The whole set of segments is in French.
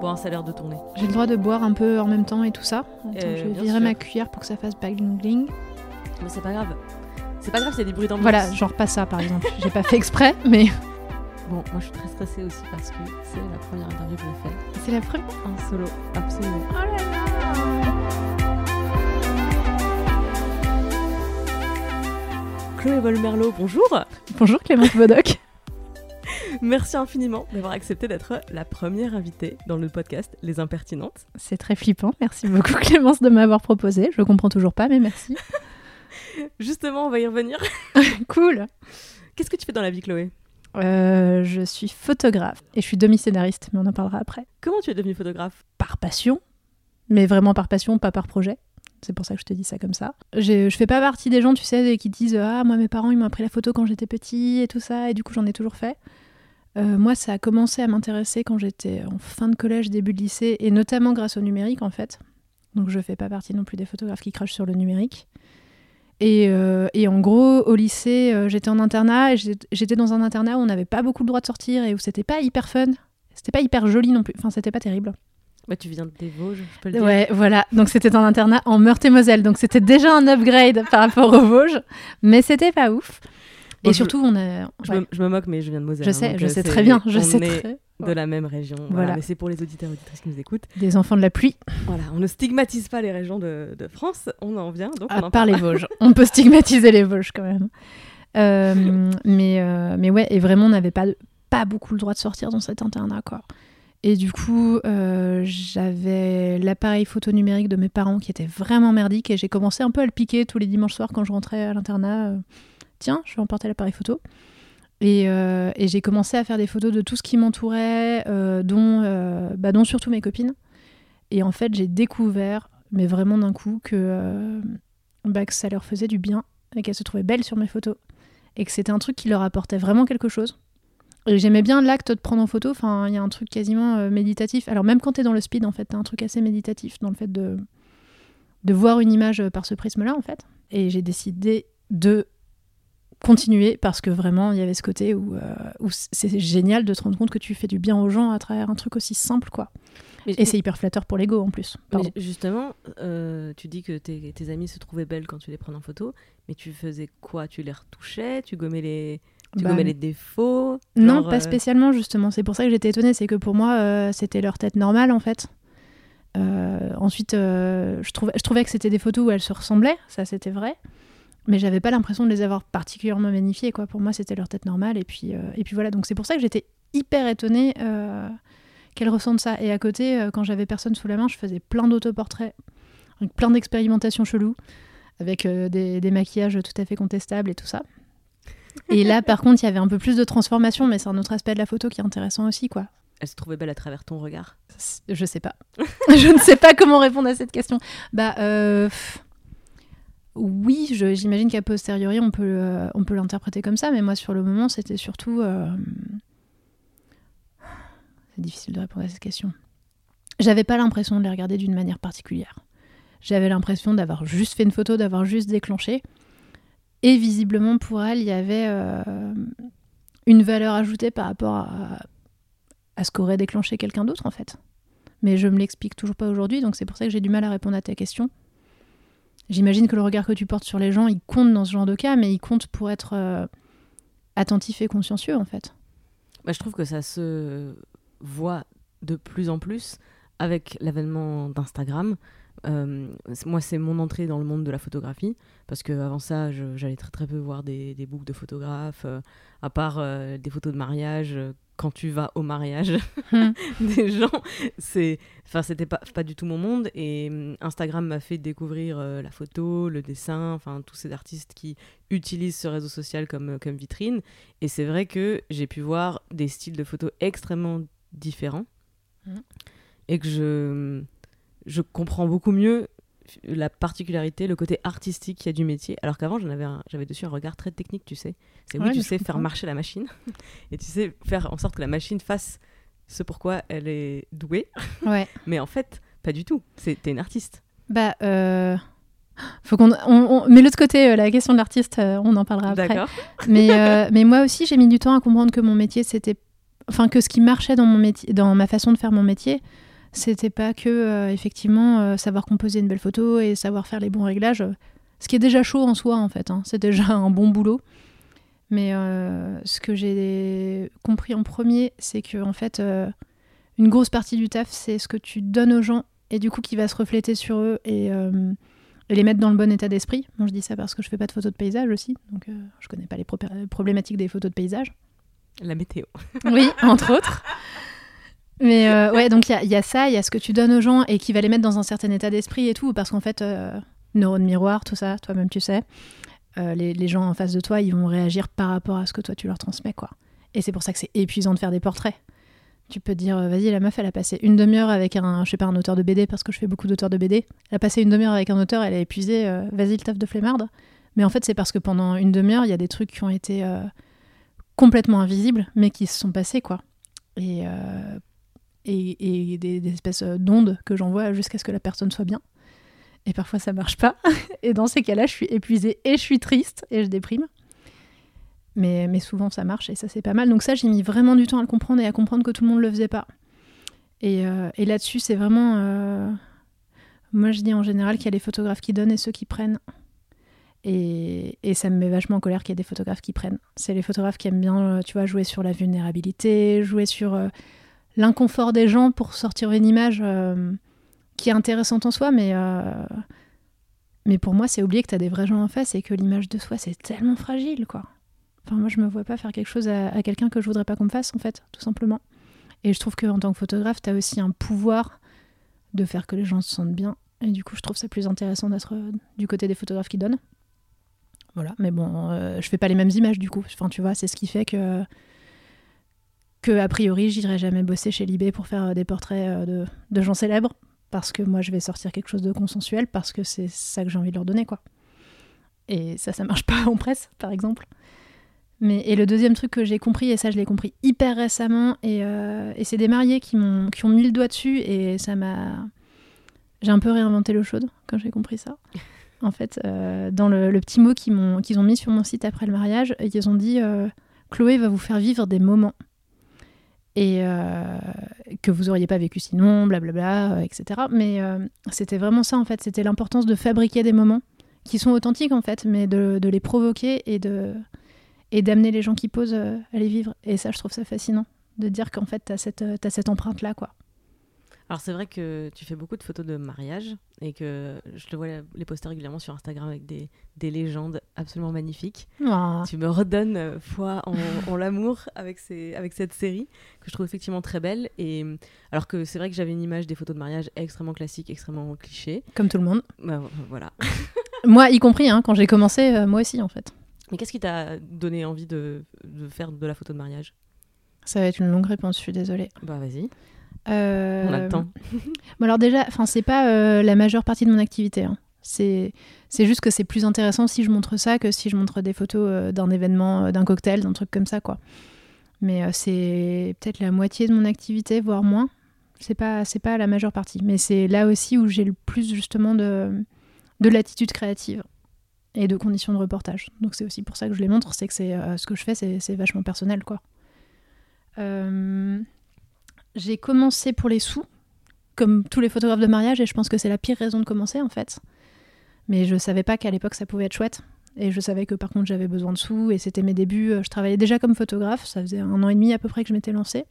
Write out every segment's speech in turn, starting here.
Bon, ça a l'air de tourner. J'ai le droit de boire un peu en même temps et tout ça. Attends, Euh, je virer ma cuillère pour que ça fasse bling bling. Mais c'est pas grave. C'est pas grave, c'est des bruits d'ambiance. Voilà, genre pas ça par exemple. J'ai pas fait exprès, mais Bon, moi je suis très stressée aussi parce que c'est la première interview que je fais. c'est la première. Un solo, absolument. Oh là là Chloé Volmerlo, bonjour Bonjour Clémence Bodoc. Merci infiniment d'avoir accepté d'être la première invitée dans le podcast Les Impertinentes. C'est très flippant. Merci beaucoup Clémence de m'avoir proposé. Je comprends toujours pas, mais merci. Justement, on va y revenir. cool. Qu'est-ce que tu fais dans la vie, Chloé? Euh, je suis photographe et je suis demi-scénariste, mais on en parlera après. Comment tu es devenue photographe? Par passion, mais vraiment par passion, pas par projet. C'est pour ça que je te dis ça comme ça. J'ai- Je fais pas partie des gens, tu sais, qui disent Ah, moi, mes parents, ils m'ont appris la photo quand j'étais petit et tout ça, et du coup, j'en ai toujours fait. Euh, moi, ça a commencé à m'intéresser quand j'étais en fin de collège, début de lycée, et notamment grâce au numérique, en fait. Donc, je fais pas partie non plus des photographes qui crachent sur le numérique. Et, euh, et en gros, au lycée, euh, j'étais en internat, et j'étais j'étais dans un internat où on n'avait pas beaucoup le droit de sortir et où c'était pas hyper fun. C'était pas hyper joli non plus. Enfin, c'était pas terrible. bah, Tu viens des Vosges, je peux le dire. Ouais, voilà. Donc c'était un internat en Meurthe-et-Moselle. Donc c'était déjà un upgrade par rapport aux Vosges, mais c'était pas ouf. Bon, et surtout, on a. Je, ouais, me, je me moque, mais je viens de Moselle. je hein, sais, je euh, sais très bien. Je on sais est très. de la même région. Voilà. Voilà. Mais c'est pour les auditeurs et auditrices qui nous écoutent. Des enfants de la pluie, Voilà, on ne stigmatise pas les régions de, de France, on en vient, donc on à en part les Vosges. On peut stigmatiser les Vosges quand même. Euh, mais, euh, mais ouais, et vraiment, on n'avait pas, pas beaucoup le droit de sortir dans cet internat, quoi. Et du coup, euh, j'avais l'appareil photo numérique de mes parents qui était vraiment merdique et j'ai commencé un peu à le piquer tous les dimanches soirs quand je rentrais à l'internat. Tiens, je vais emporter l'appareil photo. Et, euh, et j'ai commencé à faire des photos de tout ce qui m'entourait, euh, dont, euh, bah, dont surtout mes copines. Et en fait, j'ai découvert, mais vraiment d'un coup, que, bah, que ça leur faisait du bien et qu'elles se trouvaient belles sur mes photos. Et que c'était un truc qui leur apportait vraiment quelque chose. Et j'aimais bien l'acte de prendre en photo. Enfin, il y a un truc quasiment méditatif. Alors, même quand t'es dans le speed, en fait, t'as un truc assez méditatif dans le fait de, de voir une image par ce prisme-là, en fait. Et j'ai décidé de continuer parce que vraiment, il y avait ce côté où, euh, où c'est génial de te rendre compte que tu fais du bien aux gens à travers un truc aussi simple, quoi. Mais- Et c'est hyper flatteur pour l'ego, en plus. mais justement, euh, tu dis que tes, tes amis se trouvaient belles quand tu les prenais en photo, mais tu faisais quoi? Tu les retouchais? Tu gommais les, tu Bah, gommais les défauts? Non, pas euh, spécialement, justement. C'est pour ça que j'étais étonnée. C'est que pour moi, euh, c'était leur tête normale, en fait. Ensuite, je, trouvais, je trouvais que c'était des photos où elles se ressemblaient, ça c'était vrai. Mais j'avais pas l'impression de les avoir particulièrement magnifiées, quoi. Pour moi, c'était leur tête normale. Et puis, euh, et puis voilà. Donc c'est pour ça que j'étais hyper étonnée euh, qu'elles ressentent ça. Et à côté, euh, quand j'avais personne sous la main, je faisais plein d'autoportraits, avec plein d'expérimentations cheloues, avec des, des maquillages tout à fait contestables et tout ça. Et là, par contre, il y avait un peu plus de transformation, mais c'est un autre aspect de la photo qui est intéressant aussi, quoi. Elles se trouvaient belles à travers ton regard? Je sais pas. je ne sais pas comment répondre à cette question. Bah, pff, oui, j'imagine qu'à posteriori, on peut, euh, on peut l'interpréter comme ça, mais moi, sur le moment, c'était surtout. euh, C'est difficile de répondre à cette question. J'avais pas l'impression de les regarder d'une manière particulière. J'avais l'impression d'avoir juste fait une photo, d'avoir juste déclenché. Et visiblement, pour elle, il y avait euh, une valeur ajoutée par rapport à, à ce qu'aurait déclenché quelqu'un d'autre, en fait. Mais je me l'explique toujours pas aujourd'hui, donc c'est pour ça que j'ai du mal à répondre à ta question. J'imagine que le regard que tu portes sur les gens, il compte dans ce genre de cas, mais il compte pour être euh, attentif et consciencieux, en fait. Bah, je trouve que ça se voit de plus en plus avec l'avènement d'Instagram, Euh, moi, c'est mon entrée dans le monde de la photographie, parce qu'avant ça, j'allais très très peu voir des, des books de photographes, euh, à part des photos de mariage. Quand tu vas au mariage hmm. des gens, c'est, enfin, c'était pas, pas du tout mon monde. Et hum, Instagram m'a fait découvrir la photo, le dessin, enfin, tous ces artistes qui utilisent ce réseau social comme, comme vitrine. Et c'est vrai que j'ai pu voir des styles de photos extrêmement différents. Hmm. Et que je je comprends beaucoup mieux la particularité, le côté artistique qu'il y a du métier, alors qu'avant j'avais j'avais dessus un regard très technique, tu sais. C'est oui, tu sais faire marcher la machine et tu sais faire en sorte que la machine fasse ce pourquoi elle est douée. Ouais. Mais en fait, pas du tout. T'es une artiste. Bah, euh... faut qu'on. Mais l'autre côté, euh, la question de l'artiste, euh, on en parlera après. D'accord. Mais, euh, mais moi aussi, j'ai mis du temps à comprendre que mon métier, c'était. Enfin, que ce qui marchait dans, mon métier, dans ma façon de faire mon métier, c'était pas que, euh, effectivement, euh, savoir composer une belle photo et savoir faire les bons réglages. Ce qui est déjà chaud en soi, en fait. Hein. C'est déjà un bon boulot. Mais euh, ce que j'ai compris en premier, c'est que, en fait, une grosse partie du taf, c'est ce que tu donnes aux gens et du coup qui va se refléter sur eux et, les mettre dans le bon état d'esprit. Moi, je dis ça parce que je fais pas de photos de paysage aussi, donc je connais pas les problématiques des photos de paysage. La météo. Oui, entre autres. Mais euh, ouais, donc il y, a ça, il y a ce que tu donnes aux gens et qui va les mettre dans un certain état d'esprit et tout, parce qu'en fait, euh, neurones miroir, tout ça, toi-même tu sais, euh, les, gens en face de toi, ils vont réagir par rapport à ce que toi tu leur transmets, quoi. Et c'est pour ça que c'est épuisant de faire des portraits. Tu peux dire, vas-y, la meuf, elle a passé une demi-heure avec un, je sais pas, un auteur de BD, parce que je fais beaucoup d'auteurs de BD. Elle a passé une demi-heure avec un auteur, elle a épuisé, vas-y, le taf de flemmarde. Mais en fait, c'est parce que pendant une demi-heure, il y a des trucs qui ont été complètement invisibles, mais qui se sont passés, quoi. Et et, des, espèces euh, d'ondes que j'envoie jusqu'à ce que la personne soit bien. Et parfois ça marche pas. Et dans ces cas-là, je suis épuisée et je suis triste et je déprime. Mais, mais souvent ça marche et ça c'est pas mal. Donc ça, j'ai mis vraiment du temps à le comprendre et à comprendre que tout le monde le faisait pas. Et, euh, et là-dessus, c'est vraiment. Euh, moi, je dis en général qu'il y a les photographes qui donnent et ceux qui prennent. Et, et, ça me met vachement en colère qu'il y ait des photographes qui prennent. C'est les photographes qui aiment bien, tu vois, jouer sur la vulnérabilité, jouer sur l'inconfort des gens pour sortir une image euh, qui est intéressante en soi, mais, euh, mais pour moi, c'est oublier que tu as des vrais gens en face et que l'image de soi, c'est tellement fragile, quoi. Enfin, moi, je me vois pas faire quelque chose à, quelqu'un que je voudrais pas qu'on me fasse, en fait, tout simplement. Et je trouve qu'en tant que photographe, tu as aussi un pouvoir de faire que les gens se sentent bien. Et du coup, je trouve ça plus intéressant d'être euh, du côté des photographes qui donnent. Voilà, mais bon, je fais pas les mêmes images du coup. Enfin, tu vois, c'est ce qui fait que que a priori j'irai jamais bosser chez Libé pour faire euh, des portraits euh, de, gens célèbres parce que moi je vais sortir quelque chose de consensuel parce que c'est ça que j'ai envie de leur donner quoi. Et ça ça marche pas en presse par exemple. Mais et le deuxième truc que j'ai compris et ça je l'ai compris hyper récemment et, euh, et c'est des mariés qui m'ont qui ont mis le doigt dessus et ça m'a j'ai un peu réinventé l'eau chaude quand j'ai compris ça. En fait, dans le, petit mot qu'ils m'ont qu'ils ont mis sur mon site après le mariage, ils ont dit Chloé va vous faire vivre des moments et euh, que vous auriez pas vécu sinon, blablabla, euh, etc. Mais euh, c'était vraiment ça en fait, c'était l'importance de fabriquer des moments qui sont authentiques en fait, mais de, les provoquer et d'amener les gens qui posent à les vivre. Et ça, je trouve ça fascinant de dire qu'en fait, tu as cette, cette empreinte là, quoi. Alors c'est vrai que tu fais beaucoup de photos de mariage et que je te vois les poster régulièrement sur Instagram avec des, des légendes absolument magnifiques. Ah. Tu me redonnes euh, foi en, l'amour avec, ces, avec cette série que je trouve effectivement très belle. Et alors que c'est vrai que j'avais une image des photos de mariage extrêmement classique, extrêmement cliché. Comme tout le monde. Bah, voilà. moi y compris, hein, quand j'ai commencé, euh, moi aussi en fait. Mais qu'est-ce qui t'a donné envie de, de faire de la photo de mariage? Ça va être une longue réponse, je suis désolée. Bah vas-y. Euh, On a le temps. bon alors déjà, enfin c'est pas euh, la majeure partie de mon activité. Hein. C'est c'est juste que c'est plus intéressant si je montre ça que si je montre des photos euh, d'un événement, d'un cocktail, d'un truc comme ça quoi. Mais c'est peut-être la moitié de mon activité, voire moins. C'est pas c'est pas la majeure partie, mais c'est là aussi où j'ai le plus justement de de l'attitude créative et de conditions de reportage. Donc c'est aussi pour ça que je les montre, c'est que c'est ce que je fais, c'est vachement personnel quoi. Euh, j'ai commencé pour les sous, comme tous les photographes de mariage, et je pense que c'est la pire raison de commencer en fait. Mais je savais pas qu'à l'époque ça pouvait être chouette. Et je savais que par contre j'avais besoin de sous, et c'était mes débuts. Je travaillais déjà comme photographe, ça faisait un an et demi à peu près que je m'étais lancée.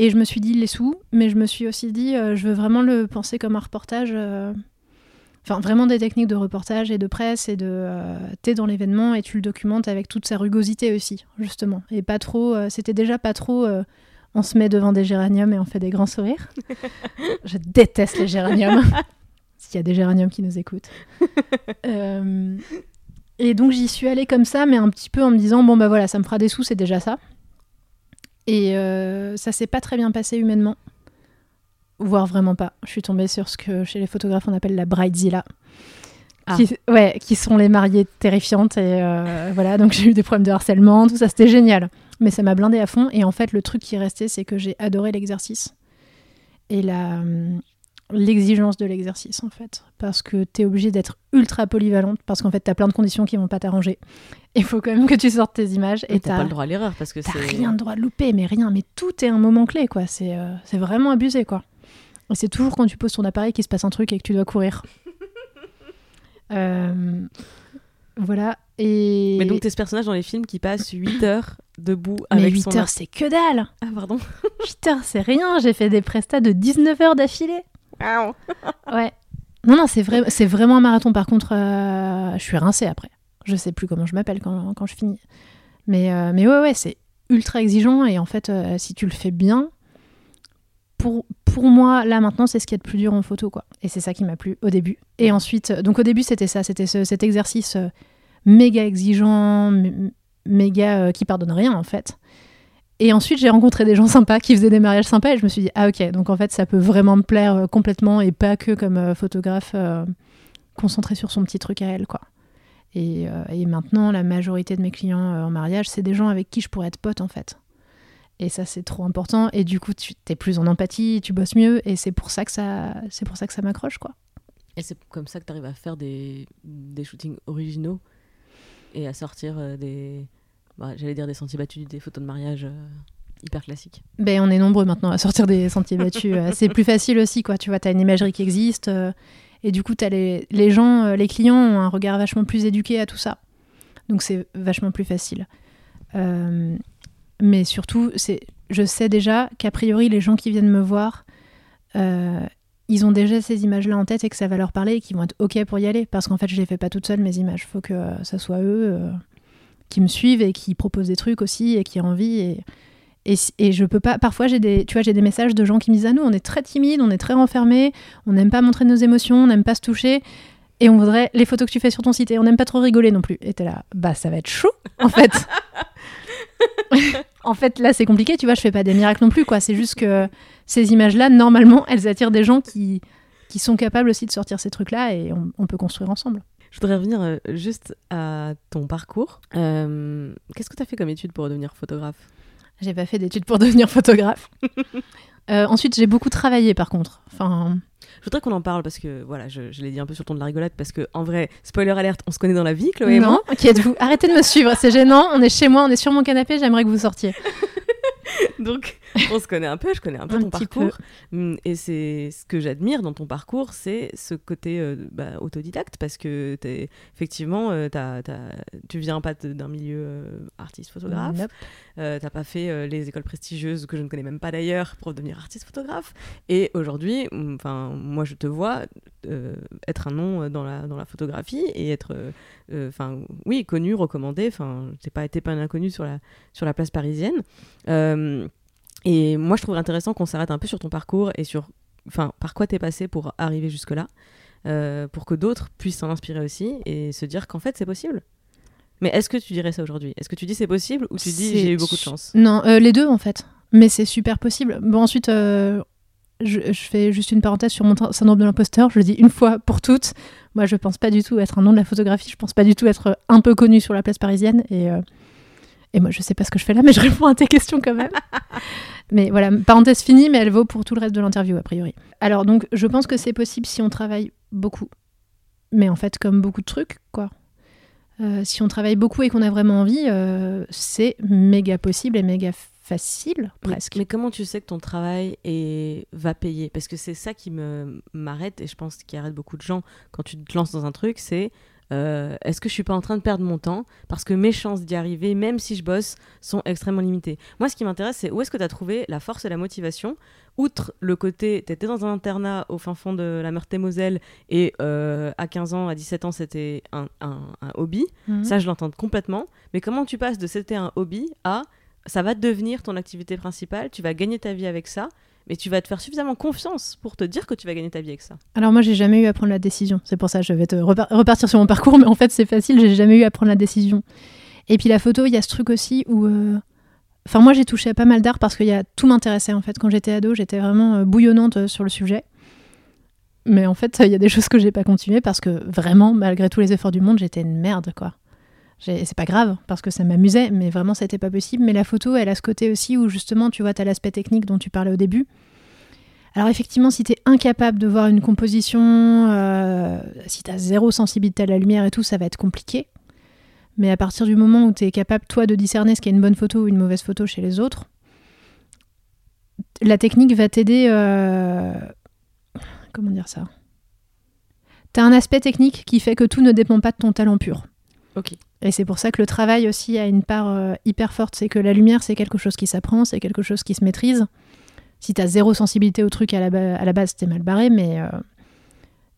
Et je me suis dit les sous, mais je me suis aussi dit, euh, je veux vraiment le penser comme un reportage. euh, Enfin, vraiment des techniques de reportage et de presse et de. euh, T'es dans l'événement et tu le documentes avec toute sa rugosité aussi, justement. Et pas trop. euh, C'était déjà pas trop. On se met devant des géraniums et on fait des grands sourires. je déteste les géraniums. S'il y a des géraniums qui nous écoutent. Euh, et donc j'y suis allée comme ça, mais un petit peu en me disant bon bah voilà, ça me fera des sous, c'est déjà ça. Et euh, ça s'est pas très bien passé humainement, voire vraiment pas. Je suis tombée sur ce que chez les photographes on appelle la bridezilla. Ah. Qui, ouais, qui sont les mariées terrifiantes et euh, voilà donc j'ai eu des problèmes de harcèlement tout ça c'était génial. Mais ça m'a blindé à fond et en fait le truc qui est resté c'est que j'ai adoré l'exercice et la hum, l'exigence de l'exercice en fait. Parce que tu es obligé d'être ultra polyvalente parce qu'en fait tu as plein de conditions qui vont pas t'arranger. Il faut quand même que tu sortes tes images et t'as pas le droit à l'erreur parce que t'as c'est. rien de droit de louper mais rien mais tout est un moment clé quoi. C'est euh, c'est vraiment abusé quoi. Et c'est toujours quand tu poses ton appareil qu'il se passe un truc et que tu dois courir Euh, voilà et Mais donc, t'es ce personnage dans les films qui passe 8 heures debout mais avec 8 son. heures c'est que dalle Ah, pardon. 8 heures c'est rien j'ai fait des prestats de 19 heures d'affilée Ouais. Non, non, c'est vrai, c'est vraiment un marathon. Par contre, euh, je suis rincée après. Je sais plus comment je m'appelle quand, quand je finis. Mais, euh, mais ouais, ouais, c'est ultra exigeant. Et en fait, euh, si tu le fais bien, pour, pour moi, là maintenant, c'est ce qui est le plus dur en photo. quoi. Et c'est ça qui m'a plu au début. Et ensuite, euh, donc au début, c'était ça. C'était ce- cet exercice euh, méga exigeant, méga euh, qui pardonne rien en fait. Et ensuite, j'ai rencontré des gens sympas qui faisaient des mariages sympas et je me suis dit, ah ok, donc en fait, ça peut vraiment me plaire euh, complètement et pas que comme photographe concentré sur son petit truc à elle, quoi. Et, et maintenant, la majorité de mes clients en mariage, c'est des gens avec qui je pourrais être pote, en fait. Et ça, c'est trop important. Et du coup, tu es plus en empathie, tu bosses mieux, et c'est pour ça que ça, c'est pour ça que ça m'accroche, quoi. Et c'est comme ça que t'arrives à faire des, des shootings originaux et à sortir euh, des. bah, J'allais dire des sentiers battus, des photos de mariage euh, hyper classiques. Ben, on est nombreux maintenant à sortir des sentiers battus. Euh, c'est plus facile aussi, quoi. Tu vois, tu as une imagerie qui existe. euh, et du coup, t'as les, les gens, les clients ont un regard vachement plus éduqué à tout ça. Donc, c'est vachement plus facile. Euh, mais surtout, c'est, je sais déjà qu'a priori, les gens qui viennent me voir, euh, ils ont déjà ces images-là en tête et que ça va leur parler et qu'ils vont être OK pour y aller. Parce qu'en fait, je les fais pas toutes seules, mes images. Il faut que euh, soit eux euh, qui me suivent et qui proposent des trucs aussi et qui aient envie. Et, et, et je peux pas. Parfois, j'ai des, tu vois, j'ai des messages de gens qui me disent Ah, nous, on est très timide, on est très renfermé, on n'aime pas montrer nos émotions, on n'aime pas se toucher. Et on voudrait les photos que tu fais sur ton site et on n'aime pas trop rigoler non plus. Et t'es là, bah ça va être chaud en fait. en fait, là c'est compliqué, tu vois, je fais pas des miracles non plus quoi. C'est juste que ces images-là, normalement, elles attirent des gens qui, qui sont capables aussi de sortir ces trucs-là et on, on peut construire ensemble. Je voudrais revenir euh, juste à ton parcours. Euh, Qu'est-ce que tu as fait comme étude pour devenir photographe? J'ai pas fait d'études pour devenir photographe. Euh, ensuite, j'ai beaucoup travaillé par contre. Enfin, Je voudrais qu'on en parle parce que, voilà, je, je l'ai dit un peu sur le ton de la rigolade parce que, en vrai, spoiler alerte, on se connaît dans la vie, Chloé et moi. non, qui êtes-vous? Arrêtez de me suivre, c'est gênant. On est chez moi, on est sur mon canapé, j'aimerais que vous sortiez. Donc, on se connaît un peu, je connais un peu Un ton parcours. Hum, Et c'est ce que j'admire dans ton parcours, c'est ce côté euh, bah, autodidacte parce que effectivement, euh, t'as- tu viens pas d'un milieu euh, artiste photographe. Nope. Euh, t'as pas fait les écoles prestigieuses que je ne connais même pas d'ailleurs pour devenir artiste photographe. Et aujourd'hui, enfin, moi je te vois euh, être un nom euh, dans la, dans la photographie et être, euh, euh, enfin, oui, connu, recommandé. Enfin, t'es pas été pas un inconnu sur la, sur la place parisienne. Et moi je trouve intéressant qu'on s'arrête un peu sur ton parcours et sur, enfin, par quoi t'es passé pour arriver jusque là. euh, pour que d'autres puissent s'en inspirer aussi et se dire qu'en fait c'est possible. Mais est-ce que tu dirais ça aujourd'hui? Est-ce que tu dis c'est possible ou tu dis j'ai eu beaucoup de chance? Non, les deux en fait. Mais c'est super possible. Bon, ensuite, euh, je, je fais juste une parenthèse sur mon syndrome de l'imposteur. Je le dis une fois pour toutes. Moi, je pense pas du tout être un nom de la photographie. Je pense pas du tout être un peu connu sur la place parisienne. Et, euh, et moi, je sais pas ce que je fais là, mais je réponds à tes questions quand même. mais voilà, parenthèse finie, mais elle vaut pour tout le reste de l'interview, a priori. Alors, donc, je pense que c'est possible si on travaille beaucoup. Mais en fait, comme beaucoup de trucs, quoi. Euh, si on travaille beaucoup et qu'on a vraiment envie, euh, c'est méga possible et méga facile, presque. Mais, comment tu sais que ton travail est... va payer? Parce que c'est ça qui me m'arrête et je pense qui arrête beaucoup de gens quand tu te lances dans un truc, c'est euh, est-ce que je suis pas en train de perdre mon temps parce que mes chances d'y arriver, même si je bosse, sont extrêmement limitées? Moi, ce qui m'intéresse, c'est où est-ce que tu as trouvé la force et la motivation? Outre le côté, tu étais dans un internat au fin fond de la Meurthe-et-Moselle et euh, à 15 ans, à 17 ans, c'était un, hobby. Mhm. Ça, je l'entends complètement. Mais comment tu passes de c'était un hobby à ça va devenir ton activité principale, tu vas gagner ta vie avec ça mais tu vas te faire suffisamment confiance pour te dire que tu vas gagner ta vie avec ça. Alors moi, j'ai jamais eu à prendre la décision. C'est pour ça que je vais te repartir sur mon parcours, mais en fait, c'est facile, j'ai jamais eu à prendre la décision. Et puis la photo, il y a ce truc aussi où... Euh, enfin, moi, j'ai touché à pas mal d'art parce que y a... tout m'intéressait, en fait. Quand j'étais ado, j'étais vraiment euh, bouillonnante euh, sur le sujet. Mais en fait, il y a des choses que j'ai pas continué parce que vraiment, malgré tous les efforts du monde, j'étais une merde, quoi. C'est pas grave parce que ça m'amusait, mais vraiment c'était pas possible. Mais la photo, elle a ce côté aussi où justement, tu vois, tu as l'aspect technique dont tu parlais au début. Alors effectivement, si tu es incapable de voir une composition, euh, si tu as zéro sensibilité à la lumière et tout, ça va être compliqué. Mais à partir du moment où tu es capable, toi, de discerner ce qui est une bonne photo ou une mauvaise photo chez les autres, la technique va t'aider... Euh, comment dire ça? Tu as un aspect technique qui fait que tout ne dépend pas de ton talent pur. Ok. Et c'est pour ça que le travail aussi a une part euh, hyper forte. C'est que la lumière, c'est quelque chose qui s'apprend, c'est quelque chose qui se maîtrise. Si tu as zéro sensibilité au truc à la, base, t'es mal barré, mais, euh,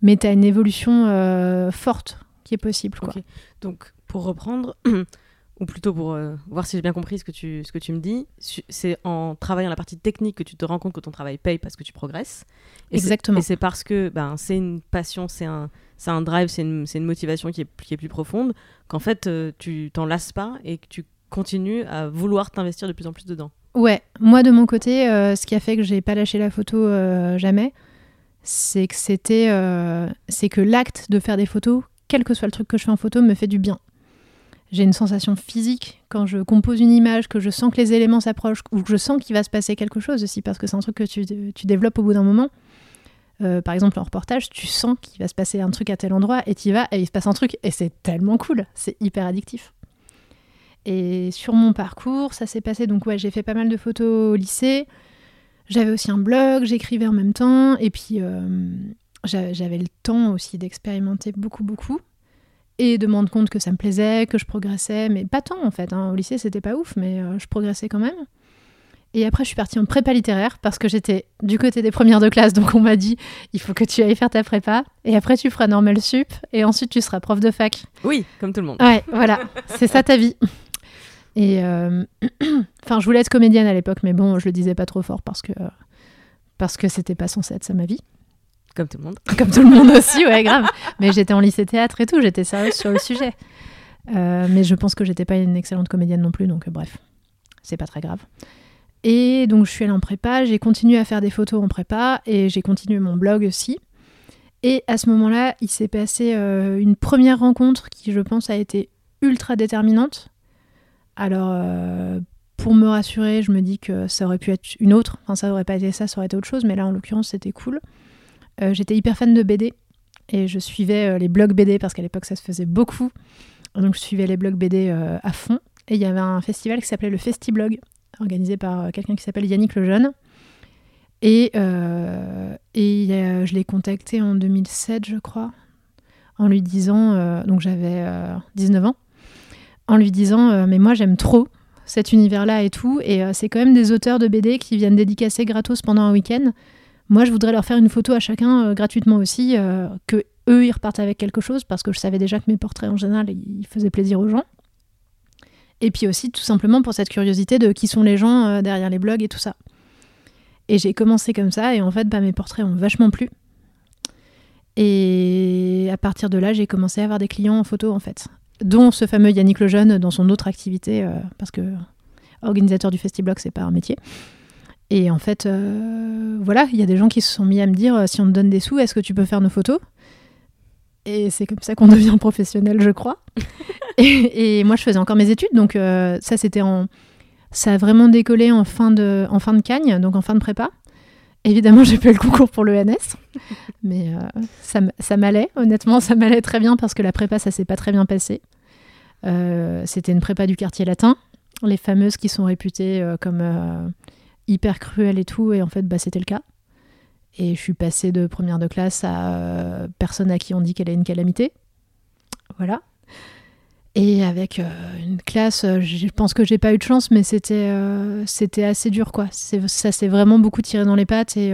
mais tu as une évolution euh, forte qui est possible. Quoi. Donc, pour reprendre, ou plutôt pour voir si j'ai bien compris ce que tu, ce que tu me dis, c'est en travaillant la partie technique que tu te rends compte que ton travail paye parce que tu progresses. Exactement. Et c'est parce que ben, c'est une passion, c'est un drive, c'est une, une, motivation qui est, qui est, plus profonde, qu'en fait, euh, tu t'en lasses pas et que tu continues à vouloir t'investir de plus en plus dedans. Ouais, moi de mon côté, euh, ce qui a fait que j'ai pas lâché la photo euh, jamais, c'est que c'était, c'est que l'acte de faire des photos, quel que soit le truc que je fais en photo, me fait du bien. J'ai une sensation physique quand je compose une image, que je sens que les éléments s'approchent, ou que je sens qu'il va se passer quelque chose aussi, parce que c'est un truc que tu, tu développes au bout d'un moment. Euh, par exemple en reportage, tu sens qu'il va se passer un truc à tel endroit et tu vas et il se passe un truc et c'est tellement cool, c'est hyper addictif. Et sur mon parcours, ça s'est passé donc ouais, j'ai fait pas mal de photos au lycée. J'avais aussi un blog, j'écrivais en même temps et puis euh, j'avais le temps aussi d'expérimenter beaucoup beaucoup et de me rendre compte que ça me plaisait, que je progressais, mais pas tant en fait. Hein. Au lycée, c'était pas ouf, mais euh, je progressais quand même. Et après, je suis partie en prépa littéraire parce que j'étais du côté des premières de classe. Donc, on m'a dit il faut que tu ailles faire ta prépa. Et après, tu feras normal sup. Et ensuite, tu seras prof de fac. Oui, comme tout le monde. Ouais, voilà. C'est ça ta vie. Et euh, enfin, je voulais être comédienne à l'époque, mais bon, je le disais pas trop fort parce que parce que c'était pas censé être ça ma vie. Comme tout le monde. Comme tout le monde aussi, ouais, grave. Mais j'étais en lycée théâtre et tout, j'étais sérieuse sur le sujet. Euh, mais je pense que j'étais pas une excellente comédienne non plus, donc euh, bref, c'est pas très grave. Et donc je suis allée en prépa, j'ai continué à faire des photos en prépa et j'ai continué mon blog aussi. Et à ce moment-là, il s'est passé euh, une première rencontre qui, je pense, a été ultra déterminante. Alors, pour me rassurer, je me dis que ça aurait pu être une autre. Enfin, ça aurait pas été ça, ça aurait été autre chose. Mais là, en l'occurrence, c'était cool. Euh, j'étais hyper fan de BD et je suivais les blogs BD parce qu'à l'époque, ça se faisait beaucoup. Donc, je suivais les blogs BD à fond. Et il y avait un festival qui s'appelait le Festiblog organisé par euh, quelqu'un qui s'appelle Yannick Lejeune. Et, euh, et je l'ai contacté en 2007, je crois, en lui disant, euh, donc j'avais 19 ans, en lui disant, mais moi j'aime trop cet univers-là et tout, et c'est quand même des auteurs de BD qui viennent dédicacer gratos pendant un week-end. Moi, je voudrais leur faire une photo à chacun gratuitement aussi, que eux ils repartent avec quelque chose, parce que je savais déjà que mes portraits en général, ils faisaient plaisir aux gens. Et puis aussi tout simplement pour cette curiosité de qui sont les gens euh, derrière les blogs et tout ça. Et j'ai commencé comme ça et en fait bah, mes portraits ont vachement plu. Et à partir de là, j'ai commencé à avoir des clients en photo en fait, dont ce fameux Yannick Lejeune dans son autre activité, euh, parce que organisateur du Festiblog, c'est pas un métier. Et en fait, euh, voilà, il y a des gens qui se sont mis à me dire si on te donne des sous, est-ce que tu peux faire nos photos? Et c'est comme ça qu'on devient professionnel, je crois. et, moi, je faisais encore mes études, donc euh, ça, c'était en. Ça a vraiment décollé en fin de, en fin de cagne, donc en fin de prépa. Évidemment, j'ai fait le concours pour l'ENS, mais euh, ça, m'allait, honnêtement, ça m'allait très bien parce que la prépa, ça s'est pas très bien passé. Euh, c'était une prépa du quartier latin, les fameuses qui sont réputées comme hyper cruelles et tout, et en fait, bah, c'était le cas. Et je suis passée de première de classe à euh, personne à qui on dit qu'elle est une calamité. voilà. Et avec une classe, je pense que j'ai pas eu de chance, mais c'était c'était assez dur, quoi. Ça s'est vraiment beaucoup tiré dans les pattes et,